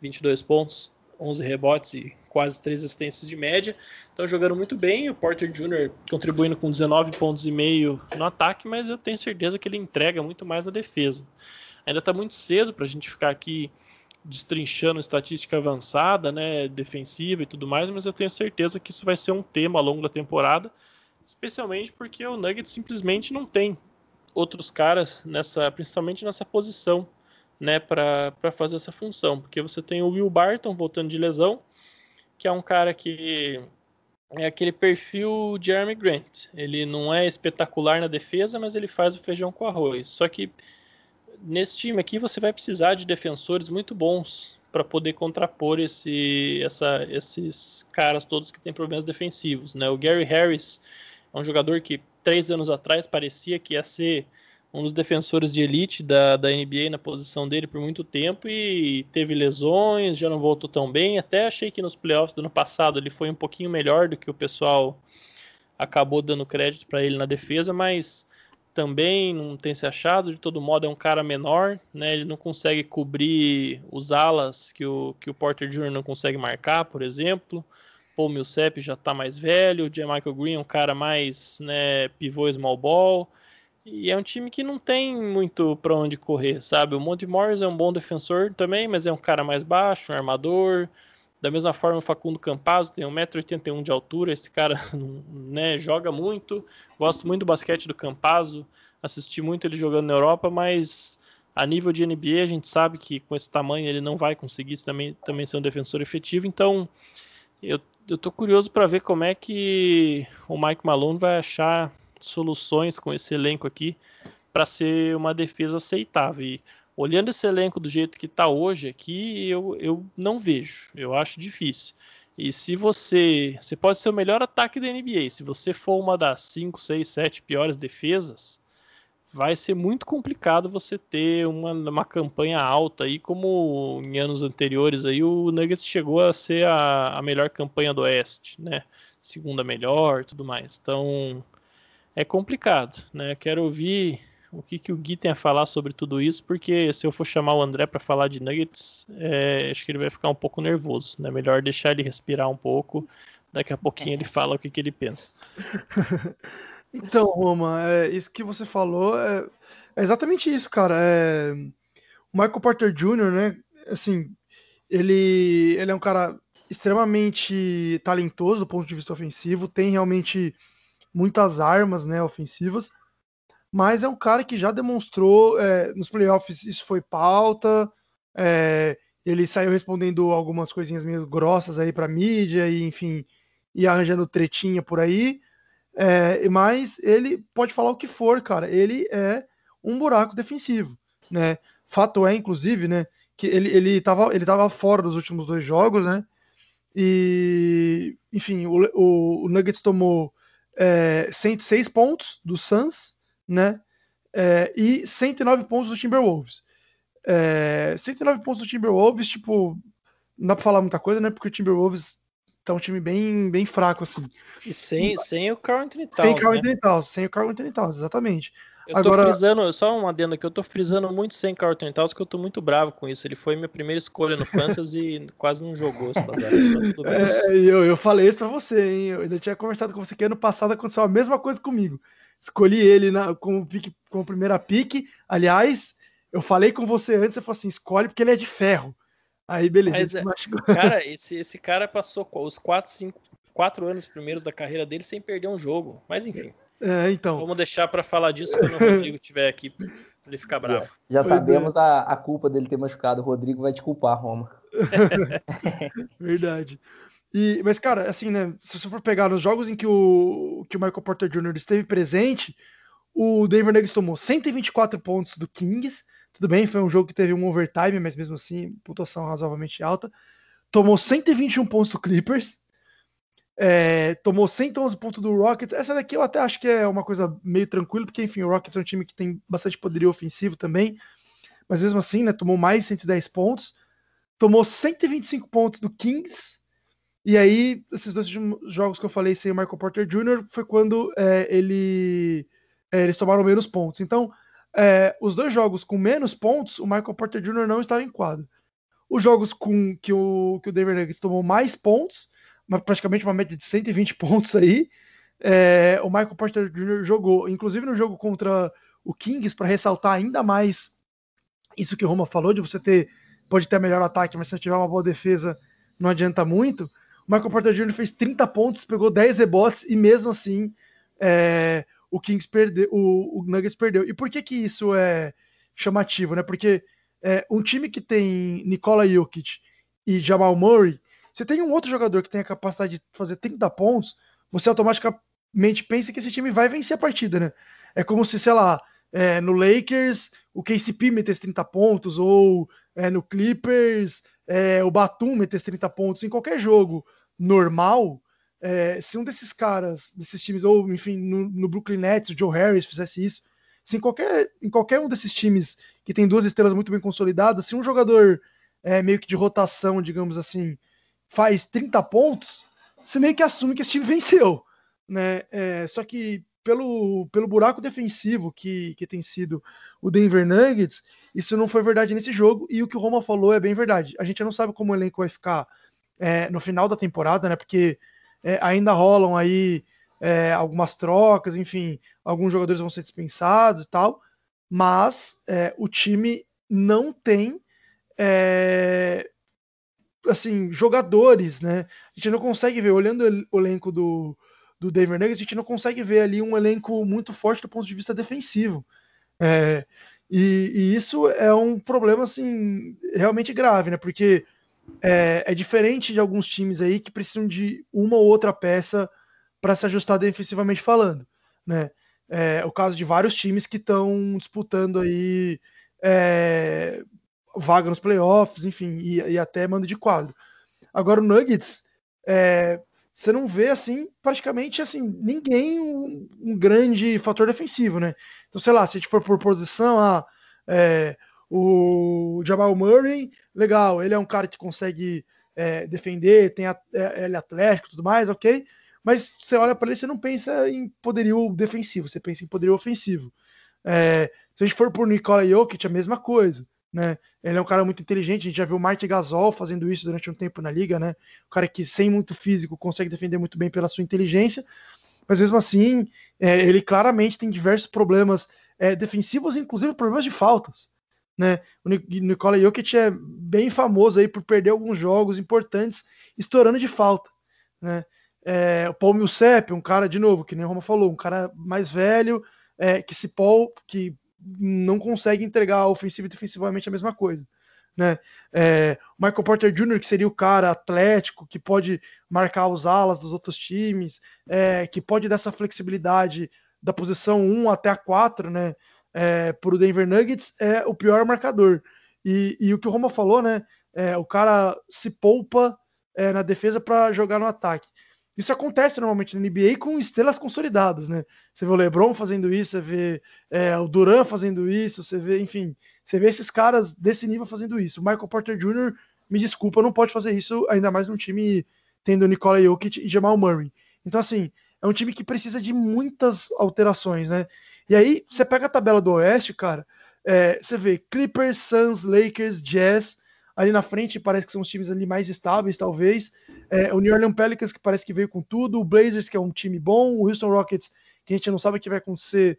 22 pontos, 11 rebotes e quase 3 assistências de média. Estão jogando muito bem. O Porter Jr. contribuindo com 19 pontos e meio no ataque, mas eu tenho certeza que ele entrega muito mais na defesa. Ainda está muito cedo para a gente ficar aqui destrinchando estatística avançada, né, defensiva e tudo mais, mas eu tenho certeza que isso vai ser um tema ao longo da temporada, especialmente porque o Nuggets simplesmente não tem outros caras nessa, principalmente nessa posição né, para fazer essa função, porque você tem o Will Barton voltando de lesão, que é um cara que é aquele perfil Jeremy Grant. Ele não é espetacular na defesa, mas ele faz o feijão com arroz. Só que nesse time aqui você vai precisar de defensores muito bons para poder contrapor esse, essa, esses caras todos que têm problemas defensivos. Né? O Gary Harris é um jogador que três anos atrás parecia que ia ser um dos defensores de elite da, da NBA na posição dele por muito tempo e teve lesões, já não voltou tão bem. Até achei que nos playoffs do ano passado ele foi um pouquinho melhor do que o pessoal acabou dando crédito para ele na defesa, mas também não tem se achado. De todo modo, é um cara menor, né? Ele não consegue cobrir os alas que o, que o Porter Jr. não consegue marcar, por exemplo. Paul Millsap já está mais velho, o J. Michael Green é um cara mais né, pivô small ball. E é um time que não tem muito para onde correr, sabe? O Monte Morris é um bom defensor também, mas é um cara mais baixo, um armador. Da mesma forma, o Facundo Campazzo tem 1,81m de altura. Esse cara né, joga muito. Gosto muito do basquete do Campazzo. Assisti muito ele jogando na Europa, mas a nível de NBA a gente sabe que com esse tamanho ele não vai conseguir também, também ser um defensor efetivo. Então eu, eu tô curioso para ver como é que o Mike Malone vai achar soluções com esse elenco aqui para ser uma defesa aceitável. E olhando esse elenco do jeito que está hoje aqui, eu, eu não vejo. Eu acho difícil. E se você. Você pode ser o melhor ataque da NBA. Se você for uma das 5, 6, 7 piores defesas, vai ser muito complicado você ter uma, uma campanha alta aí, como em anos anteriores aí o Nuggets chegou a ser a, a melhor campanha do Oeste, né? Segunda melhor tudo mais. Então é complicado, né? Quero ouvir o que, que o Gui tem a falar sobre tudo isso, porque se eu for chamar o André para falar de Nuggets, é, acho que ele vai ficar um pouco nervoso, né? Melhor deixar ele respirar um pouco, daqui a pouquinho ele fala o que, que ele pensa. então, Roma, é, isso que você falou é, é exatamente isso, cara. É, o Michael Porter Jr., né? Assim, ele, ele é um cara extremamente talentoso do ponto de vista ofensivo, tem realmente muitas armas né, ofensivas, mas é um cara que já demonstrou é, nos playoffs isso foi pauta, é, ele saiu respondendo algumas coisinhas meio grossas aí para mídia e enfim e arranjando tretinha por aí, é, mas ele pode falar o que for, cara, ele é um buraco defensivo, né? Fato é, inclusive, né, que ele ele estava ele tava fora dos últimos dois jogos, né? E enfim, o, o, o Nuggets tomou é, 106 pontos do Suns, né? É, e 109 pontos do Timberwolves. É, 109 pontos do Timberwolves, tipo, não dá pra falar muita coisa, né? Porque o Timberwolves tá um time bem, bem fraco, assim. E sem, sem o Carl Anthony Towns, Sem o Carl né? Anthony Towns, sem o Carl Anthony Towns, exatamente. Eu Agora... tô frisando, só um adendo aqui, eu tô frisando muito sem Carlton Towns, que eu tô muito bravo com isso. Ele foi minha primeira escolha no Fantasy e quase não jogou esse tá é, eu, eu falei isso pra você, hein? Eu ainda tinha conversado com você que ano passado aconteceu a mesma coisa comigo. Escolhi ele na, como, pique, como primeira pique. Aliás, eu falei com você antes, você falou assim: escolhe porque ele é de ferro. Aí, beleza. Mas, é, cara, esse, esse cara passou os 4, 5, 4 anos primeiros da carreira dele sem perder um jogo. Mas enfim. É, então. Vamos deixar para falar disso quando o Rodrigo estiver aqui, para ele ficar bravo. Já, já sabemos a, a culpa dele ter machucado. O Rodrigo vai te culpar, Roma. Verdade. E, mas, cara, assim, né? Se você for pegar nos jogos em que o, que o Michael Porter Jr. esteve presente, o Denver Nuggets tomou 124 pontos do Kings. Tudo bem, foi um jogo que teve um overtime, mas mesmo assim, pontuação razoavelmente alta. Tomou 121 pontos do Clippers. É, tomou 111 pontos do Rockets. Essa daqui eu até acho que é uma coisa meio tranquila, porque, enfim, o Rockets é um time que tem bastante poderio ofensivo também. Mas mesmo assim, né? Tomou mais 110 pontos. Tomou 125 pontos do Kings e aí, esses dois jogos que eu falei sem o Michael Porter Jr. foi quando é, ele, é, eles tomaram menos pontos. Então, é, os dois jogos com menos pontos, o Michael Porter Jr. não estava em quadro. Os jogos com que o, que o Denver Nuggets tomou mais pontos, uma, praticamente uma média de 120 pontos aí, é, o Michael Porter Jr. jogou, inclusive no jogo contra o Kings, para ressaltar ainda mais isso que o Roma falou, de você ter, pode ter melhor ataque, mas se tiver uma boa defesa, não adianta muito. O Michael Porter Jr. fez 30 pontos, pegou 10 rebotes e mesmo assim é, o Kings perdeu, o, o, Nuggets perdeu. E por que que isso é chamativo, né? Porque é, um time que tem Nikola Jokic e Jamal Murray, você tem um outro jogador que tem a capacidade de fazer 30 pontos, você automaticamente pensa que esse time vai vencer a partida, né? É como se, sei lá, é, no Lakers o KCP metesse 30 pontos, ou é, no Clippers é, o Batum metesse 30 pontos em qualquer jogo normal, é, se um desses caras, desses times, ou enfim, no, no, Brooklyn Nets, o Joe Harris fizesse isso, se em qualquer, em qualquer um desses times que tem duas estrelas muito bem consolidadas, se um jogador é, meio que de rotação, digamos assim, faz 30 pontos, você meio que assume que esse time venceu. Né? É, só que pelo, pelo buraco defensivo que, que tem sido o Denver Nuggets, isso não foi verdade nesse jogo, e o que o Roma falou é bem verdade. A gente não sabe como o elenco vai ficar é, no final da temporada, né? Porque é, ainda rolam aí é, algumas trocas, enfim, alguns jogadores vão ser dispensados e tal, mas é, o time não tem é, assim jogadores, né? A gente não consegue ver, olhando o elenco do, do Denver Nuggets, a gente não consegue ver ali um elenco muito forte do ponto de vista defensivo. É, e, e, isso é um problema assim realmente grave, né? Porque é, é, diferente de alguns times aí que precisam de uma ou outra peça para se ajustar defensivamente falando, né? É, o caso de vários times que estão disputando aí é, vaga nos playoffs, enfim, e, e, até mando de quadro. Agora o Nuggets, é, você não vê assim praticamente assim ninguém um, um, grande fator defensivo, né? Então, sei lá, se a gente for por posição, ah, é, o Jamal Murray, legal, ele é um cara que consegue é, defender, tem a, é, ele é atlético tudo mais, ok. Mas você olha para ele, você não pensa em poderio defensivo, você pensa em poderio ofensivo. É, se a gente for por Nikola Jokic, a mesma coisa. Né? Ele é um cara muito inteligente, a gente já viu o Martin Gasol fazendo isso durante um tempo na liga, né? O cara que sem muito físico consegue defender muito bem pela sua inteligência, mas mesmo assim, é, ele claramente tem diversos problemas é, defensivos, inclusive problemas de faltas. Né? O Nikola Jokic é bem famoso aí por perder alguns jogos importantes estourando de falta. Né? É, o Paul Millsap, um cara, de novo, que nem o Roma falou, um cara mais velho, é, que se Paul, que não consegue entregar ofensivo e defensivamente a mesma coisa. Né? É, Michael Porter Jr., que seria o cara atlético, que pode marcar os alas dos outros times, é, que pode dar essa flexibilidade da posição 1 até a 4, né? É, para o Denver Nuggets, é o pior marcador. E, e o que o Roma falou, né? É, o cara se poupa é, na defesa para jogar no ataque. Isso acontece normalmente na NBA com estrelas consolidadas, né? Você vê o LeBron fazendo isso, você vê é, o Duran fazendo isso, você vê, enfim, você vê esses caras desse nível fazendo isso. O Michael Porter Jr., me desculpa, não pode fazer isso, ainda mais num time tendo Nikola Jokic e Jamal Murray. Então, assim, é um time que precisa de muitas alterações, né? E aí, você pega a tabela do Oeste, cara, é, você vê Clippers, Suns, Lakers, Jazz, ali na frente parece que são os times ali mais estáveis, talvez. É, o New Orleans Pelicans, que parece que veio com tudo, o Blazers, que é um time bom, o Houston Rockets, que a gente não sabe o que vai acontecer,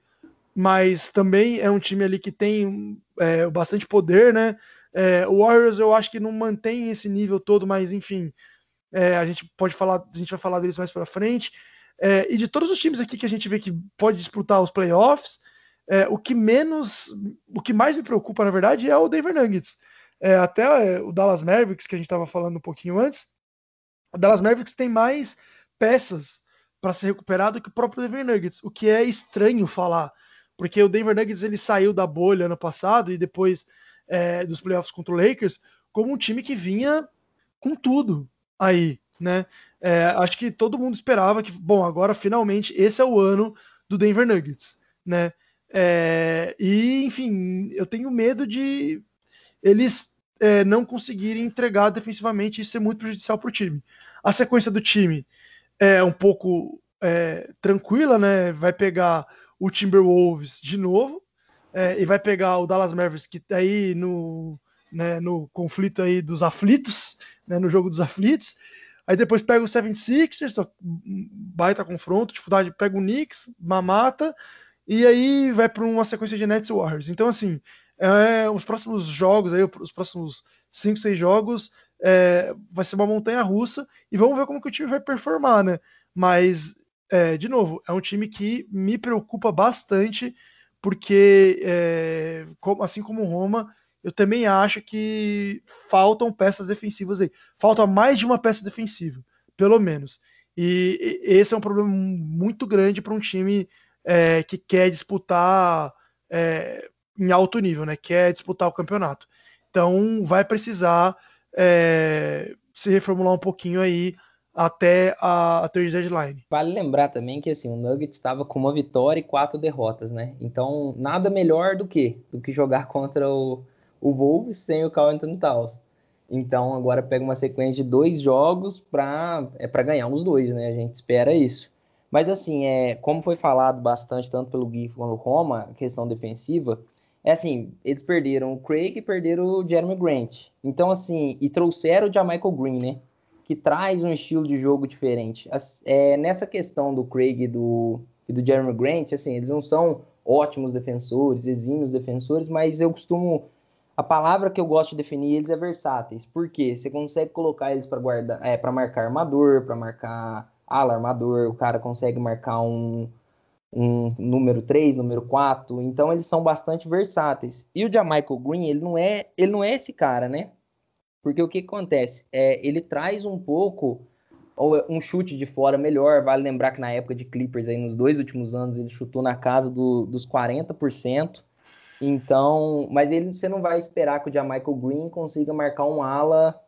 mas também é um time ali que tem é, bastante poder, né? É, o Warriors eu acho que não mantém esse nível todo, mas enfim, é, a gente pode falar, a gente vai falar deles mais para frente. É, e de todos os times aqui que a gente vê que pode disputar os playoffs, é, o que menos, o que mais me preocupa, na verdade, é o Denver Nuggets. É, até é, o Dallas Mavericks, que a gente estava falando um pouquinho antes, o Dallas Mavericks tem mais peças para ser recuperado que o próprio Denver Nuggets, o que é estranho falar, porque o Denver Nuggets ele saiu da bolha ano passado e depois é, dos playoffs contra o Lakers como um time que vinha com tudo aí, né? É, acho que todo mundo esperava que, bom, agora finalmente esse é o ano do Denver Nuggets, né? É, e, enfim, eu tenho medo de eles é, não conseguirem entregar defensivamente e ser muito prejudicial para o time. A sequência do time é um pouco é, tranquila, né? Vai pegar o Timberwolves de novo é, e vai pegar o Dallas Mavericks que tá aí no, né, no conflito aí dos aflitos, né, no jogo dos aflitos. Aí depois pega o 76ers, baita confronto, dificuldade, pega o Knicks, mamata, e aí vai para uma sequência de Nets Warriors. Então, assim, é, os próximos jogos, aí, os próximos 5, 6 jogos, é, vai ser uma montanha russa e vamos ver como que o time vai performar, né? Mas, é, de novo, é um time que me preocupa bastante, porque, é, assim como o Roma, eu também acho que faltam peças defensivas aí. Falta mais de uma peça defensiva, pelo menos. E, esse é um problema muito grande para um time é, que quer disputar é, em alto nível, né? Quer disputar o campeonato. Então vai precisar é, se reformular um pouquinho aí até a, a deadline. Vale lembrar também que assim, o Nuggets estava com uma vitória e quatro derrotas, né? Então nada melhor do que do que jogar contra o, o Wolves sem o Carl Anthony Towns. Então agora pega uma sequência de dois jogos para é para ganhar os dois, né? A gente espera isso. Mas assim, é, como foi falado bastante tanto pelo Gui quanto o Roma, questão defensiva, é assim, eles perderam o Craig e perderam o Jeremy Grant. Então, assim, e trouxeram o Jamichael Green, né? Que traz um estilo de jogo diferente. É, nessa questão do Craig e do, e do Jeremy Grant, assim, eles não são ótimos defensores, exímios defensores, mas eu costumo. A palavra que eu gosto de definir eles é versáteis. Por quê? Você consegue colocar eles para guardar, é, para marcar armador, para marcar ala armador, o cara consegue marcar um, um número 3, número 4, então eles são bastante versáteis. E o Jamaica Green, ele não é, ele não é esse cara, né? Porque o que acontece? É, ele traz um pouco um chute de fora melhor. Vale lembrar que na época de Clippers, aí, nos dois últimos anos, ele chutou na casa do, dos 40%. Então, mas ele, você não vai esperar que o Jamaica Green consiga marcar um ala,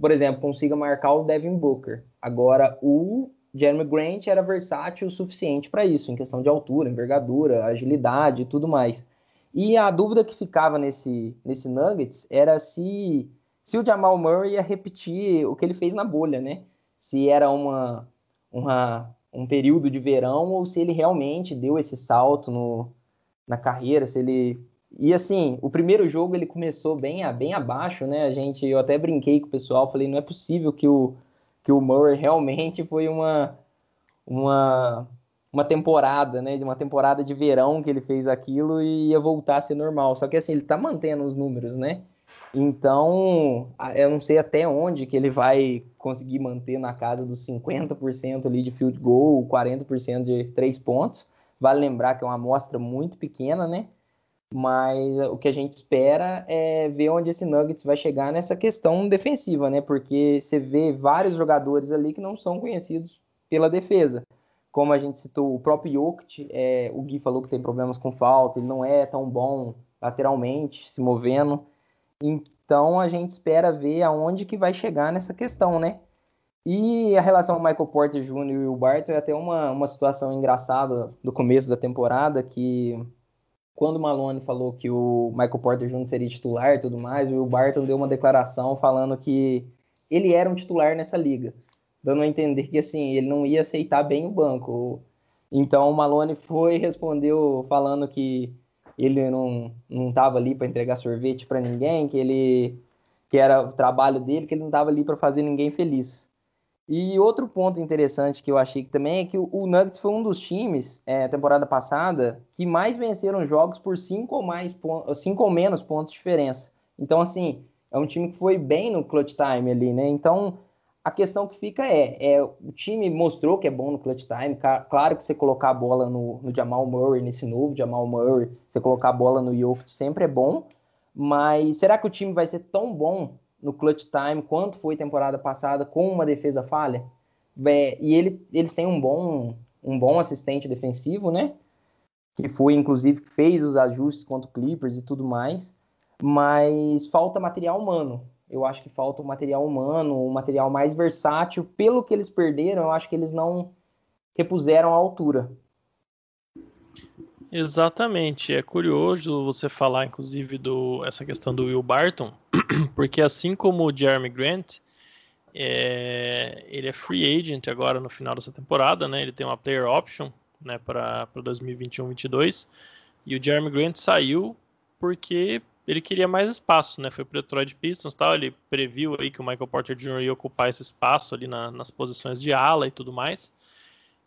por exemplo, consiga marcar o Devin Booker. Agora, o Jeremy Grant era versátil o suficiente para isso, em questão de altura, envergadura, agilidade e tudo mais. E a dúvida que ficava nesse, nesse Nuggets era se, se o Jamal Murray ia repetir o que ele fez na bolha, né? Se era uma, uma, um período de verão ou se ele realmente deu esse salto no, na carreira, se ele e assim, o primeiro jogo ele começou bem, bem abaixo, né? A gente, eu até brinquei com o pessoal, falei, não é possível que o, que o Murray realmente foi uma, uma, uma temporada, né? De uma temporada de verão que ele fez aquilo e ia voltar a ser normal. Só que assim, ele tá mantendo os números, né? Então, eu não sei até onde que ele vai conseguir manter na casa dos 50% ali de field goal, 40% de três pontos. Vale lembrar que é uma amostra muito pequena, né? Mas o que a gente espera é ver onde esse Nuggets vai chegar nessa questão defensiva, né? Porque você vê vários jogadores ali que não são conhecidos pela defesa. Como a gente citou, o próprio Jokic, é, o Gui falou que tem problemas com falta, ele não é tão bom lateralmente, se movendo. Então a gente espera ver aonde que vai chegar nessa questão, né? E a relação Michael Porter Jr. e o Barton é até uma, uma situação engraçada do começo da temporada, que quando o Malone falou que o Michael Porter Jr. seria titular e tudo mais, o Barton deu uma declaração falando que ele era um titular nessa liga, dando a entender que assim, ele não ia aceitar bem o banco. Então o Malone foi e respondeu falando que ele não não estava ali para entregar sorvete para ninguém, que ele que era o trabalho dele, que ele não estava ali para fazer ninguém feliz. E outro ponto interessante que eu achei que também é que o Nuggets foi um dos times, é, temporada passada, que mais venceram jogos por cinco ou, mais cinco ou menos pontos de diferença. Então, assim, é um time que foi bem no clutch time ali, né? Então, a questão que fica é, é, o time mostrou que é bom no clutch time. Claro que você colocar a bola no, no Jamal Murray, nesse novo Jamal Murray, você colocar a bola no Jokic sempre é bom. Mas será que o time vai ser tão bom no clutch time quanto foi temporada passada com uma defesa falha? É, e ele, eles têm um bom, um bom assistente defensivo, né? Que foi, inclusive, fez os ajustes contra o Clippers e tudo mais. Mas falta material humano eu acho que falta um material humano, um material mais versátil. Pelo que eles perderam, eu acho que eles não repuseram a altura. Exatamente. É curioso você falar, inclusive, do essa questão do Will Barton, porque assim como o Jeremy Grant, é, ele é free agent agora no final dessa temporada, né? Ele tem uma player option, né, para 2021-22. E o Jeremy Grant saiu porque ele queria mais espaço, né? Foi para o Detroit Pistons tal. Ele previu aí que o Michael Porter Jr. ia ocupar esse espaço ali na, nas posições de ala e tudo mais.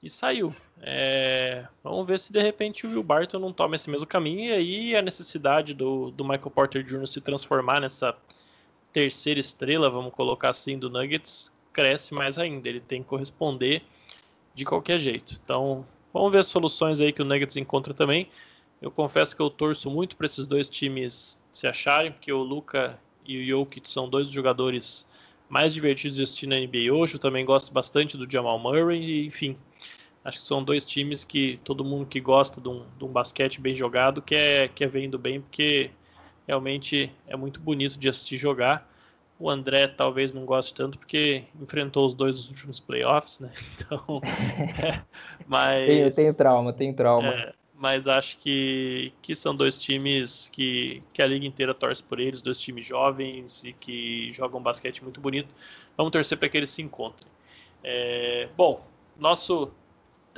E saiu. É, vamos ver se de repente o Will Barton não toma esse mesmo caminho. E aí a necessidade do, do Michael Porter Jr. se transformar nessa terceira estrela, vamos colocar assim, do Nuggets, cresce mais ainda. Ele tem que corresponder de qualquer jeito. Então, vamos ver as soluções aí que o Nuggets encontra também. Eu confesso que eu torço muito para esses dois times se acharem, porque o Luca e o Jokic são dois jogadores mais divertidos de assistir na NBA hoje. Eu também gosto bastante do Jamal Murray, enfim. Acho que são dois times que todo mundo que gosta de um, de um basquete bem jogado quer, quer ver indo bem, porque realmente é muito bonito de assistir jogar. O André talvez não goste tanto porque enfrentou os dois nos últimos playoffs, né? Então, é, mas tenho, tenho trauma, tenho trauma. É, mas acho que, que são dois times que, que a liga inteira torce por eles, dois times jovens e que jogam basquete muito bonito. Vamos torcer para que eles se encontrem. É, bom, nosso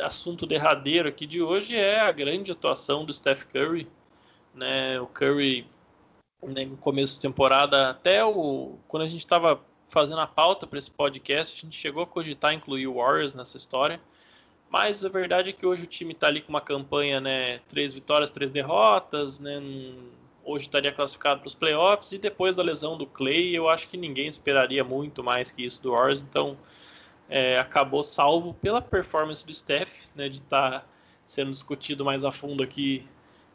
assunto derradeiro aqui de hoje é a grande atuação do Steph Curry. Né? O Curry, né, no começo da temporada, até o, quando a gente estava fazendo a pauta para esse podcast, a gente chegou a cogitar incluir o Warriors nessa história. Mas a verdade é que hoje o time está ali com uma campanha, né? Três vitórias, três derrotas, né? Hoje estaria classificado para os playoffs e depois da lesão do Clay, eu acho que ninguém esperaria muito mais que isso do Warriors. Então, é, acabou salvo pela performance do Steph, né? De estar tá sendo discutido mais a fundo aqui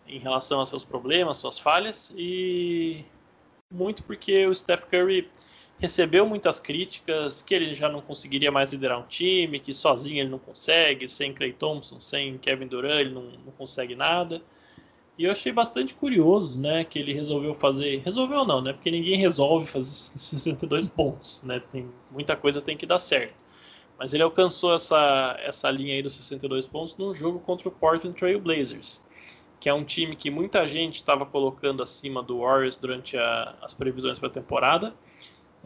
em relação a seus problemas, suas falhas e muito porque o Steph Curry recebeu muitas críticas, que ele já não conseguiria mais liderar um time, que sozinho ele não consegue, sem Clay Thompson, sem Kevin Durant, ele não, não consegue nada. E eu achei bastante curioso, né, que ele resolveu fazer, resolveu não, né, porque ninguém resolve fazer 62 pontos, né, tem muita coisa tem que dar certo. Mas ele alcançou essa, essa linha aí dos 62 pontos num jogo contra o Portland Trail Blazers, que é um time que muita gente estava colocando acima do Warriors durante a, as previsões para a temporada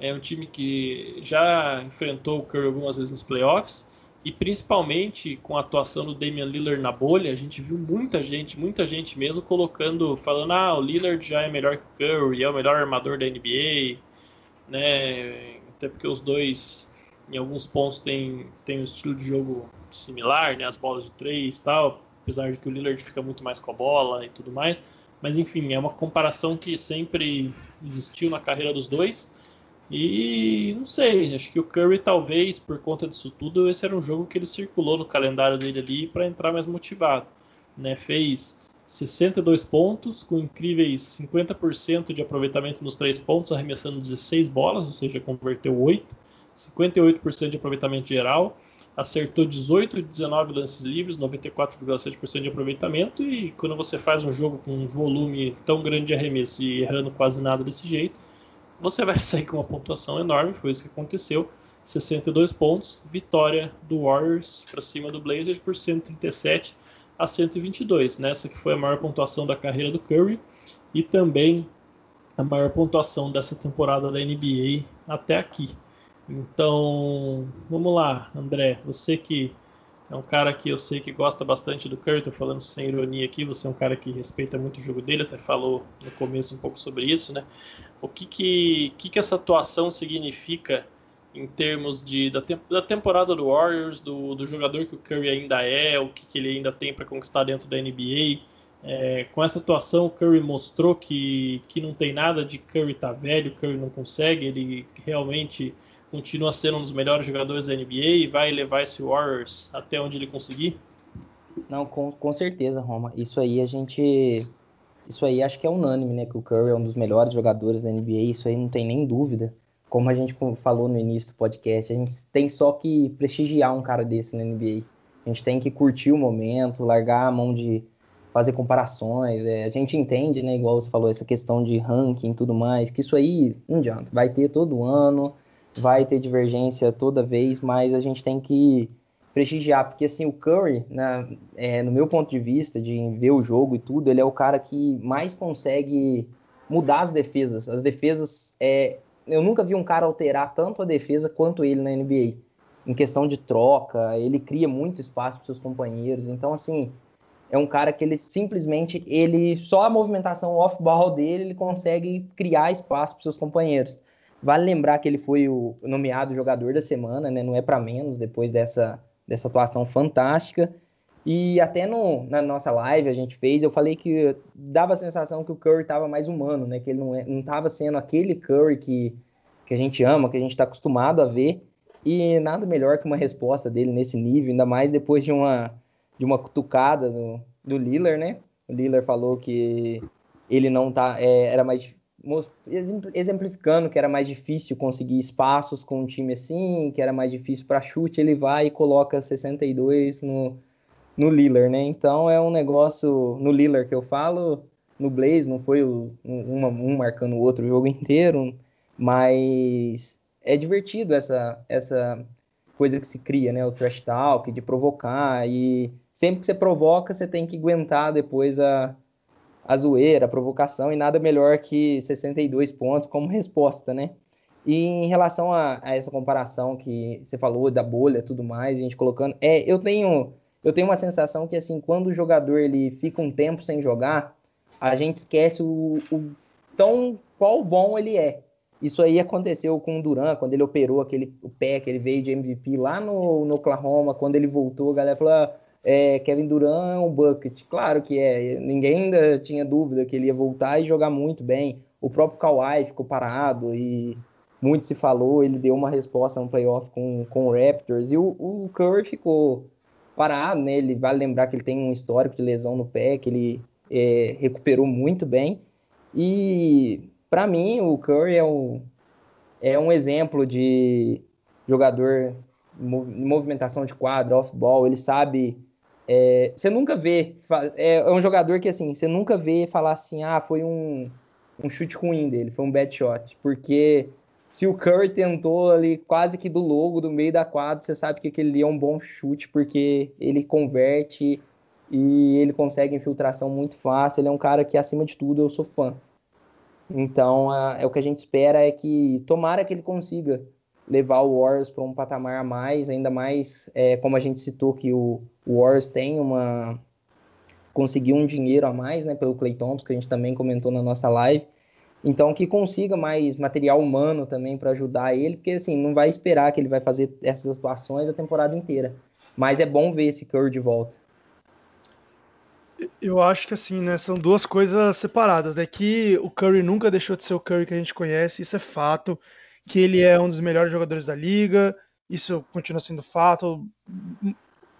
é um time que já enfrentou o Curry algumas vezes nos playoffs e principalmente com a atuação do Damian Lillard na bolha, a gente viu muita gente, muita gente mesmo colocando, falando, ah, o Lillard já é melhor que o Curry, é o melhor armador da NBA, né? Até porque os dois, em alguns pontos, têm, têm um estilo de jogo similar, né? As bolas de três tal, apesar de que o Lillard fica muito mais com a bola e tudo mais. Mas enfim, é uma comparação que sempre existiu na carreira dos dois. E não sei, acho que o Curry talvez, por conta disso tudo, esse era um jogo que ele circulou no calendário dele ali para entrar mais motivado. Né? Fez 62 pontos, com incríveis 50% de aproveitamento nos três pontos, arremessando 16 bolas, ou seja, converteu 8, 58% de aproveitamento geral, acertou 18 de 19 lances livres, 94,7% de aproveitamento, e quando você faz um jogo com um volume tão grande de arremesso e errando quase nada desse jeito, você vai sair com uma pontuação enorme, foi isso que aconteceu. 62 pontos, vitória do Warriors para cima do Blazers por 137 a 122. Nessa que foi a maior pontuação da carreira do Curry e também a maior pontuação dessa temporada da NBA até aqui. Então, vamos lá, André, você que é um cara que eu sei que gosta bastante do Curry, tô falando sem ironia aqui, você é um cara que respeita muito o jogo dele, até falou no começo um pouco sobre isso, né? O que que, que, que essa atuação significa em termos de, da, da temporada do Warriors, do, do jogador que o Curry ainda é, o que, que ele ainda tem para conquistar dentro da NBA? É, com essa atuação, o Curry mostrou que, que não tem nada de Curry tá velho, Curry não consegue, ele realmente continua sendo um dos melhores jogadores da NBA e vai levar esse Warriors até onde ele conseguir? Não, com, com certeza, Roma. Isso aí a gente. Isso aí acho que é unânime, né? Que o Curry é um dos melhores jogadores da NBA, isso aí não tem nem dúvida. Como a gente falou no início do podcast, a gente tem só que prestigiar um cara desse na NBA. A gente tem que curtir o momento, largar a mão de fazer comparações. É, a gente entende, né? Igual você falou, essa questão de ranking e tudo mais, que isso aí não adianta. Vai ter todo ano, vai ter divergência toda vez, mas a gente tem que prestigiar, porque assim, o Curry, né, é, no meu ponto de vista, de ver o jogo e tudo, ele é o cara que mais consegue mudar as defesas. As defesas, é, eu nunca vi um cara alterar tanto a defesa quanto ele na NBA. Em questão de troca, ele cria muito espaço para seus companheiros. Então, assim, é um cara que ele simplesmente, ele só a movimentação off-ball dele, ele consegue criar espaço para seus companheiros. Vale lembrar que ele foi o nomeado jogador da semana, né? Não é para menos depois dessa dessa atuação fantástica. E até no, na nossa live a gente fez, eu falei que dava a sensação que o Curry estava mais humano, né? Que ele não é, sendo aquele Curry que, que a gente ama, que a gente está acostumado a ver. E nada melhor que uma resposta dele nesse nível, ainda mais depois de uma, de uma cutucada do, do Lillard, né? O Lillard falou que ele não tá. É, era mais exemplificando que era mais difícil conseguir espaços com um time assim, que era mais difícil para chute, ele vai e coloca 62 no, no Lillard, né? Então é um negócio no Lillard que eu falo, no Blaze não foi um, um marcando o outro o jogo inteiro, mas é divertido essa essa coisa que se cria, né? O trash talk, de provocar e sempre que você provoca, você tem que aguentar depois a a zoeira, a provocação, e nada melhor que 62 pontos como resposta, né? E em relação a, a, essa comparação que você falou da bolha tudo mais, a gente colocando, é, eu tenho eu tenho uma sensação que assim, quando o jogador ele fica um tempo sem jogar, a gente esquece o, o tão qual bom ele é. Isso aí aconteceu com o Duran, quando ele operou aquele o pé que ele veio de MVP lá no, no Oklahoma, quando ele voltou, a galera falou: ah, é, Kevin Durant é um bucket. Claro que é, ninguém ainda tinha dúvida que ele ia voltar e jogar muito bem. O próprio Kawhi ficou parado e muito se falou, ele deu uma resposta no playoff com, com o Raptors e o, o Curry ficou parado, né? Ele vale lembrar que ele tem um histórico de lesão no pé, que ele é, recuperou muito bem. E para mim, o Curry é um, é um exemplo de jogador movimentação de quadro, off-ball, ele sabe é, você nunca vê. É, é, um jogador que, assim, você nunca vê falar assim, ah, foi um, um chute ruim dele, foi um bad shot. Porque se o Curry tentou ali quase que do logo, do meio da quadra, você sabe que aquele ali é um bom chute, porque ele converte e ele consegue infiltração muito fácil. Ele é um cara que, acima de tudo, eu sou fã. Então, é o que a gente espera é que, tomara que ele consiga levar o Warriors para um patamar a mais, ainda mais é, como a gente citou que o, o Warriors tem uma conseguiu um dinheiro a mais, né, pelo Clay Thompson, que a gente também comentou na nossa live. Então que consiga mais material humano também para ajudar ele, porque assim, não vai esperar que ele vai fazer essas atuações a temporada inteira. Mas é bom ver esse Curry de volta. Eu acho que assim, né, são duas coisas separadas, né? Que o Curry nunca deixou de ser o Curry que a gente conhece, isso é fato que ele é um dos melhores jogadores da liga, isso continua sendo fato,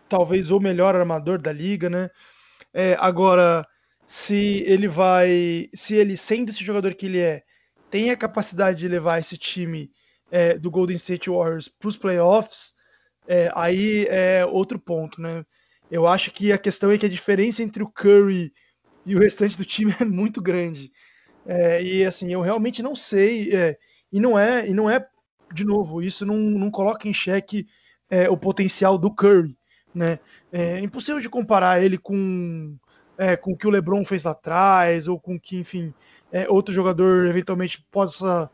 talvez o melhor armador da liga, né? É, agora, se ele vai, se ele sendo esse jogador que ele é, tem a capacidade de levar esse time é, do Golden State Warriors para os playoffs, é, aí é outro ponto, né? Eu acho que a questão é que a diferença entre o Curry e o restante do time é muito grande. É, e assim, eu realmente não sei. É, e não é, e não é de novo, isso não, não coloca em xeque é, o potencial do Curry. Né? É impossível de comparar ele com, é, com o que o LeBron fez lá atrás, ou com que, enfim, é, outro jogador eventualmente possa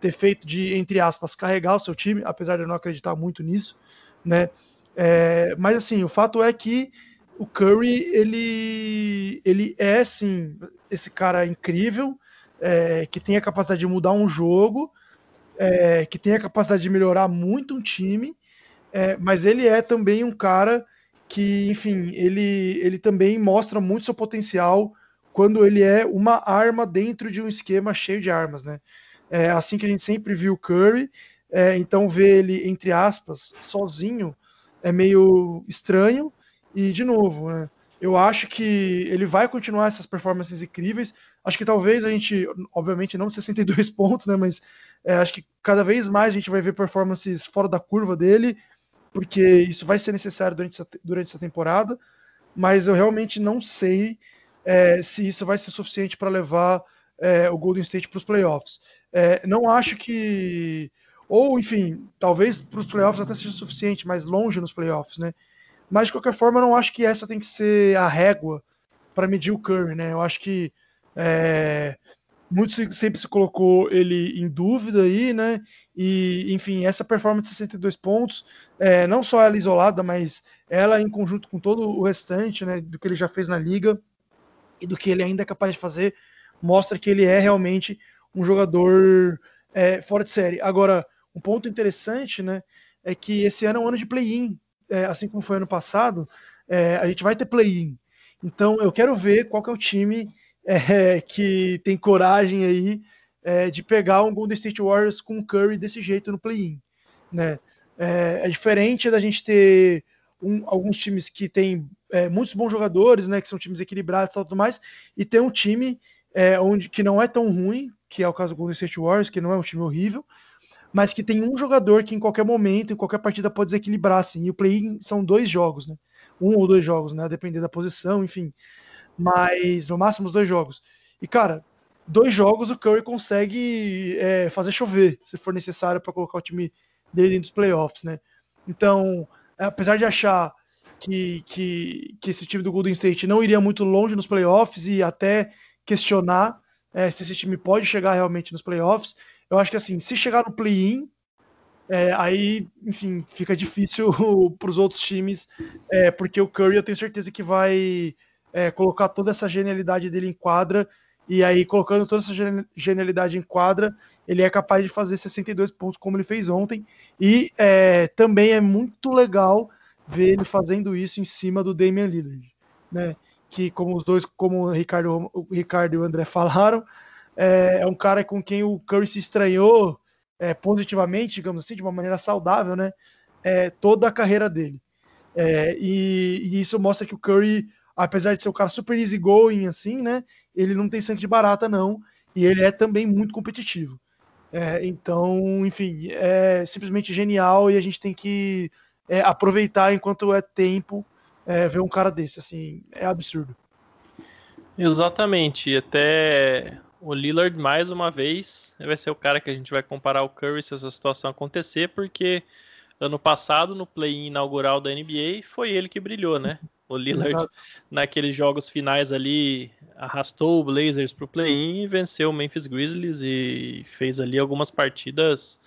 ter feito de, entre aspas, carregar o seu time, apesar de eu não acreditar muito nisso. Né? É, mas assim, o fato é que o Curry ele, ele é sim esse cara incrível é, que tem a capacidade de mudar um jogo é, que tem a capacidade de melhorar muito um time, é, mas ele é também um cara que, enfim, ele, ele também mostra muito seu potencial quando ele é uma arma dentro de um esquema cheio de armas, né? É assim que a gente sempre viu o Curry. É, então ver ele, entre aspas, sozinho é meio estranho. E, de novo, né, eu acho que ele vai continuar essas performances incríveis. Acho que talvez a gente, obviamente, não 62 pontos, né? Mas é, acho que cada vez mais a gente vai ver performances fora da curva dele, porque isso vai ser necessário durante essa, durante essa temporada. Mas eu realmente não sei é, se isso vai ser suficiente para levar é, o Golden State para os playoffs. É, não acho que. Ou, enfim, talvez para os playoffs até seja suficiente, mas longe nos playoffs, né? Mas de qualquer forma, eu não acho que essa tem que ser a régua para medir o Curry, né? Eu acho que é, muito sempre se colocou ele em dúvida aí, né? E, enfim, essa performance de 62 pontos, é, não só ela isolada, mas ela em conjunto com todo o restante, né? Do que ele já fez na liga e do que ele ainda é capaz de fazer, mostra que ele é realmente um jogador é, fora de série. Agora, um ponto interessante, né? É que esse ano é um ano de play-in é, assim como foi ano passado, é, a gente vai ter play-in. Então eu quero ver qual que é o time é, que tem coragem aí é, de pegar um Golden State Warriors com Curry desse jeito no play-in. Né? É, é, diferente da gente ter um, alguns times que têm é, muitos bons jogadores, né, que são times equilibrados e tudo mais, e ter um time onde que não é tão ruim, que é o caso do Golden State Warriors, que não é um time horrível, mas que tem um jogador que em qualquer momento, em qualquer partida, pode desequilibrar, assim. E o play são dois jogos, né? Um ou dois jogos, né? Dependendo da posição, enfim. Mas no máximo os dois jogos. E, cara, dois jogos o Curry consegue é, fazer chover, se for necessário, para colocar o time dele dentro dos playoffs, né? Então, apesar de achar que, que, que esse time do Golden State não iria muito longe nos playoffs e até questionar é, se esse time pode chegar realmente nos playoffs, eu acho que assim, se chegar no play-in, é, aí, enfim, fica difícil para os outros times, é, porque o Curry eu tenho certeza que vai é, colocar toda essa genialidade dele em quadra, e aí colocando toda essa genialidade em quadra, ele é capaz de fazer 62 pontos como ele fez ontem, e é, também é muito legal ver ele fazendo isso em cima do Damian Lillard, né? Que como os dois, como o Ricardo, o Ricardo e o André falaram, é, é um cara com quem o Curry se estranhou é, positivamente, digamos assim, de uma maneira saudável, né? É, toda a carreira dele. É, e, e, isso mostra que o Curry, apesar de ser um cara super easygoing, assim, né? Ele não tem sangue de barata, não. E ele é também muito competitivo. É, então, enfim, é simplesmente genial e a gente tem que é, aproveitar enquanto é tempo é, ver um cara desse, assim, é absurdo. Exatamente, até o Lillard, mais uma vez, vai ser o cara que a gente vai comparar o Curry se essa situação acontecer, porque ano passado, no play-in inaugural da NBA, foi ele que brilhou, né? O Lillard, naqueles jogos finais ali, arrastou o Blazers para o play-in e venceu o Memphis Grizzlies e fez ali algumas partidas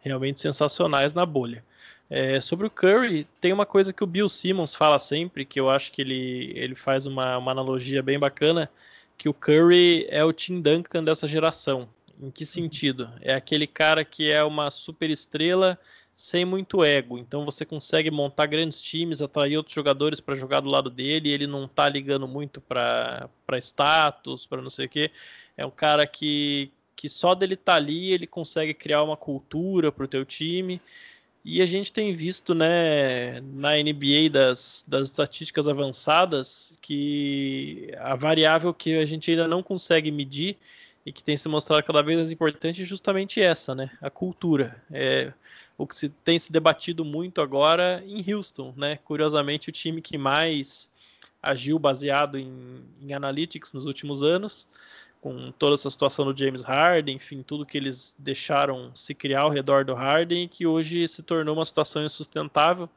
realmente sensacionais na bolha. É, sobre o Curry, tem uma coisa que o Bill Simmons fala sempre, que eu acho que ele, ele faz uma, uma analogia bem bacana, que o Curry é o Tim Duncan dessa geração. Em que sentido? É aquele cara que é uma super estrela sem muito ego. Então você consegue montar grandes times, atrair outros jogadores para jogar do lado dele. ele não tá ligando muito para status, para não sei o que. É um cara que, que só dele tá ali ele consegue criar uma cultura para o teu time. E a gente tem visto, né, na NBA das, das estatísticas avançadas, que a variável que a gente ainda não consegue medir e que tem se mostrado cada vez mais importante é justamente essa, né, a cultura. É o que se tem se debatido muito agora em Houston, né? Curiosamente, o time que mais agiu baseado em, em analytics nos últimos anos com toda essa situação do James Harden, enfim, tudo que eles deixaram se criar ao redor do Harden, que hoje se tornou uma situação insustentável,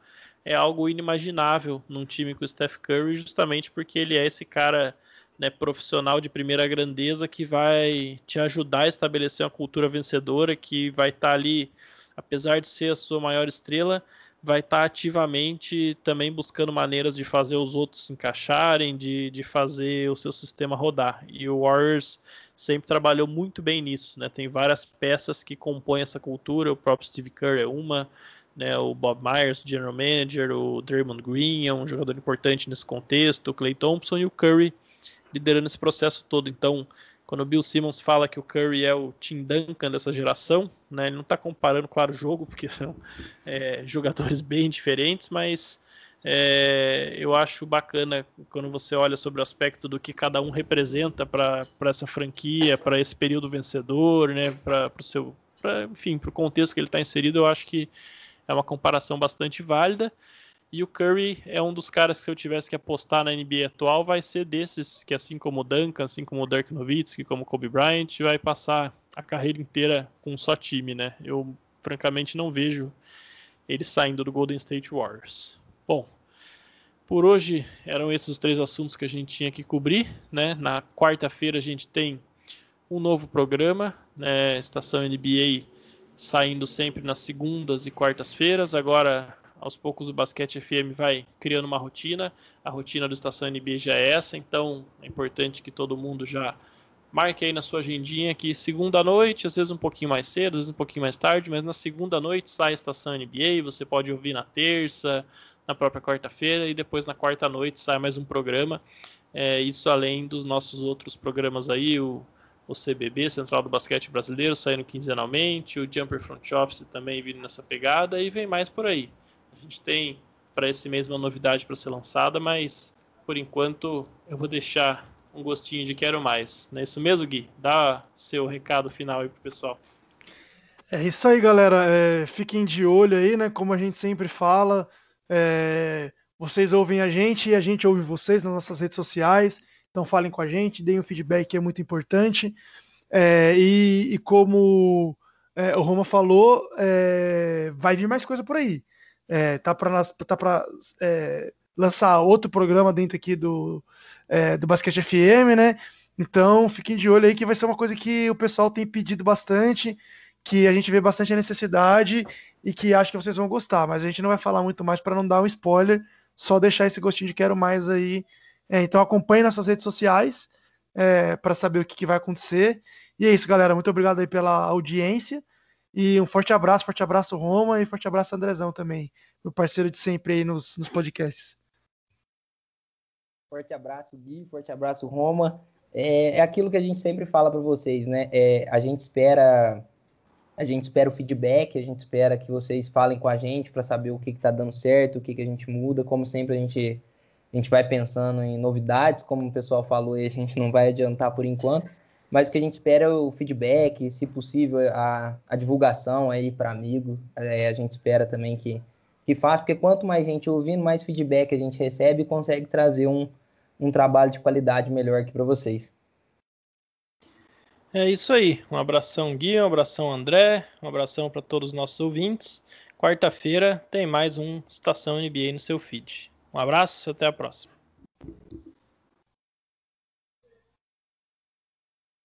é algo inimaginável num time com o Steph Curry, justamente porque ele é esse cara né, profissional de primeira grandeza que vai te ajudar a estabelecer uma cultura vencedora, que vai estar tá ali, apesar de ser a sua maior estrela, vai estar tá ativamente também buscando maneiras de fazer os outros se encaixarem, de, de fazer o seu sistema rodar. E o Warriors sempre trabalhou muito bem nisso, né? Tem várias peças que compõem essa cultura, o próprio Steve Kerr é uma, né? O Bob Myers, o general manager, o Draymond Green é um jogador importante nesse contexto, o Clay Thompson e o Curry liderando esse processo todo. Então, quando o Bill Simmons fala que o Curry é o Tim Duncan dessa geração, né? Ele não está comparando, claro, o jogo, porque são é, jogadores bem diferentes, mas é, eu acho bacana quando você olha sobre o aspecto do que cada um representa para essa franquia, para esse período vencedor, né? Para o seu, pra, enfim, para o contexto que ele está inserido, eu acho que é uma comparação bastante válida. E o Curry é um dos caras que se eu tivesse que apostar na NBA atual, vai ser desses que assim como o Duncan, assim como o Dirk Nowitzki, como o Kobe Bryant, vai passar a carreira inteira com um só time, né? Eu francamente não vejo ele saindo do Golden State Warriors. Bom, por hoje eram esses os três assuntos que a gente tinha que cobrir, né? Na quarta-feira a gente tem um novo programa, né? Estação NBA saindo sempre nas segundas e quartas-feiras. Agora aos poucos o Basquete FM vai criando uma rotina. A rotina do Estação NBA já é essa, então é importante que todo mundo já marque aí na sua agendinha que segunda noite, às vezes um pouquinho mais cedo, às vezes um pouquinho mais tarde, mas na segunda noite sai a Estação NBA, você pode ouvir na terça, na própria quarta-feira e depois na quarta noite sai mais um programa. É, isso além dos nossos outros programas aí, o, o CBB, Central do Basquete Brasileiro, saindo quinzenalmente, o Jumper Front Office também vindo nessa pegada e vem mais por aí. Gente tem para esse mês uma novidade para ser lançada, mas por enquanto eu vou deixar um gostinho de quero mais. Não é isso mesmo, Gui? Dá seu recado final aí pro pessoal. É isso aí, galera. É, fiquem de olho aí, né? Como a gente sempre fala, é, vocês ouvem a gente e a gente ouve vocês nas nossas redes sociais. Então falem com a gente, deem um feedback que é muito importante. É, e, e, como é, o Roma falou, é, vai vir mais coisa por aí é, tá para tá é, lançar outro programa dentro aqui do, é, do Basquete FM, né? Então fiquem de olho aí que vai ser uma coisa que o pessoal tem pedido bastante, que a gente vê bastante a necessidade e que acho que vocês vão gostar, mas a gente não vai falar muito mais para não dar um spoiler, só deixar esse gostinho de quero mais aí. É, então acompanhe nossas redes sociais é, para saber o que, que vai acontecer. E é isso, galera. Muito obrigado aí pela audiência. E um forte abraço, forte abraço, Roma, e forte abraço, Andrezão também, meu parceiro de sempre aí nos, nos podcasts. Forte abraço, Gui, forte abraço, Roma. É, é aquilo que a gente sempre fala para vocês, né? É, a gente espera a gente espera o feedback, a gente espera que vocês falem com a gente para saber o que está dando certo, o que, que a gente muda. Como sempre, a gente, a gente vai pensando em novidades, como o pessoal falou a gente não vai adiantar por enquanto mas o que a gente espera é o feedback, se possível, a, a divulgação aí para amigo. É, a gente espera também que, que faça, porque quanto mais gente ouvindo, mais feedback a gente recebe e consegue trazer um, um trabalho de qualidade melhor aqui para vocês. É isso aí. Um abração, Gui, um abração, André, um abração para todos os nossos ouvintes. Quarta-feira tem mais um Estação NBA no seu feed. Um abraço, até a próxima.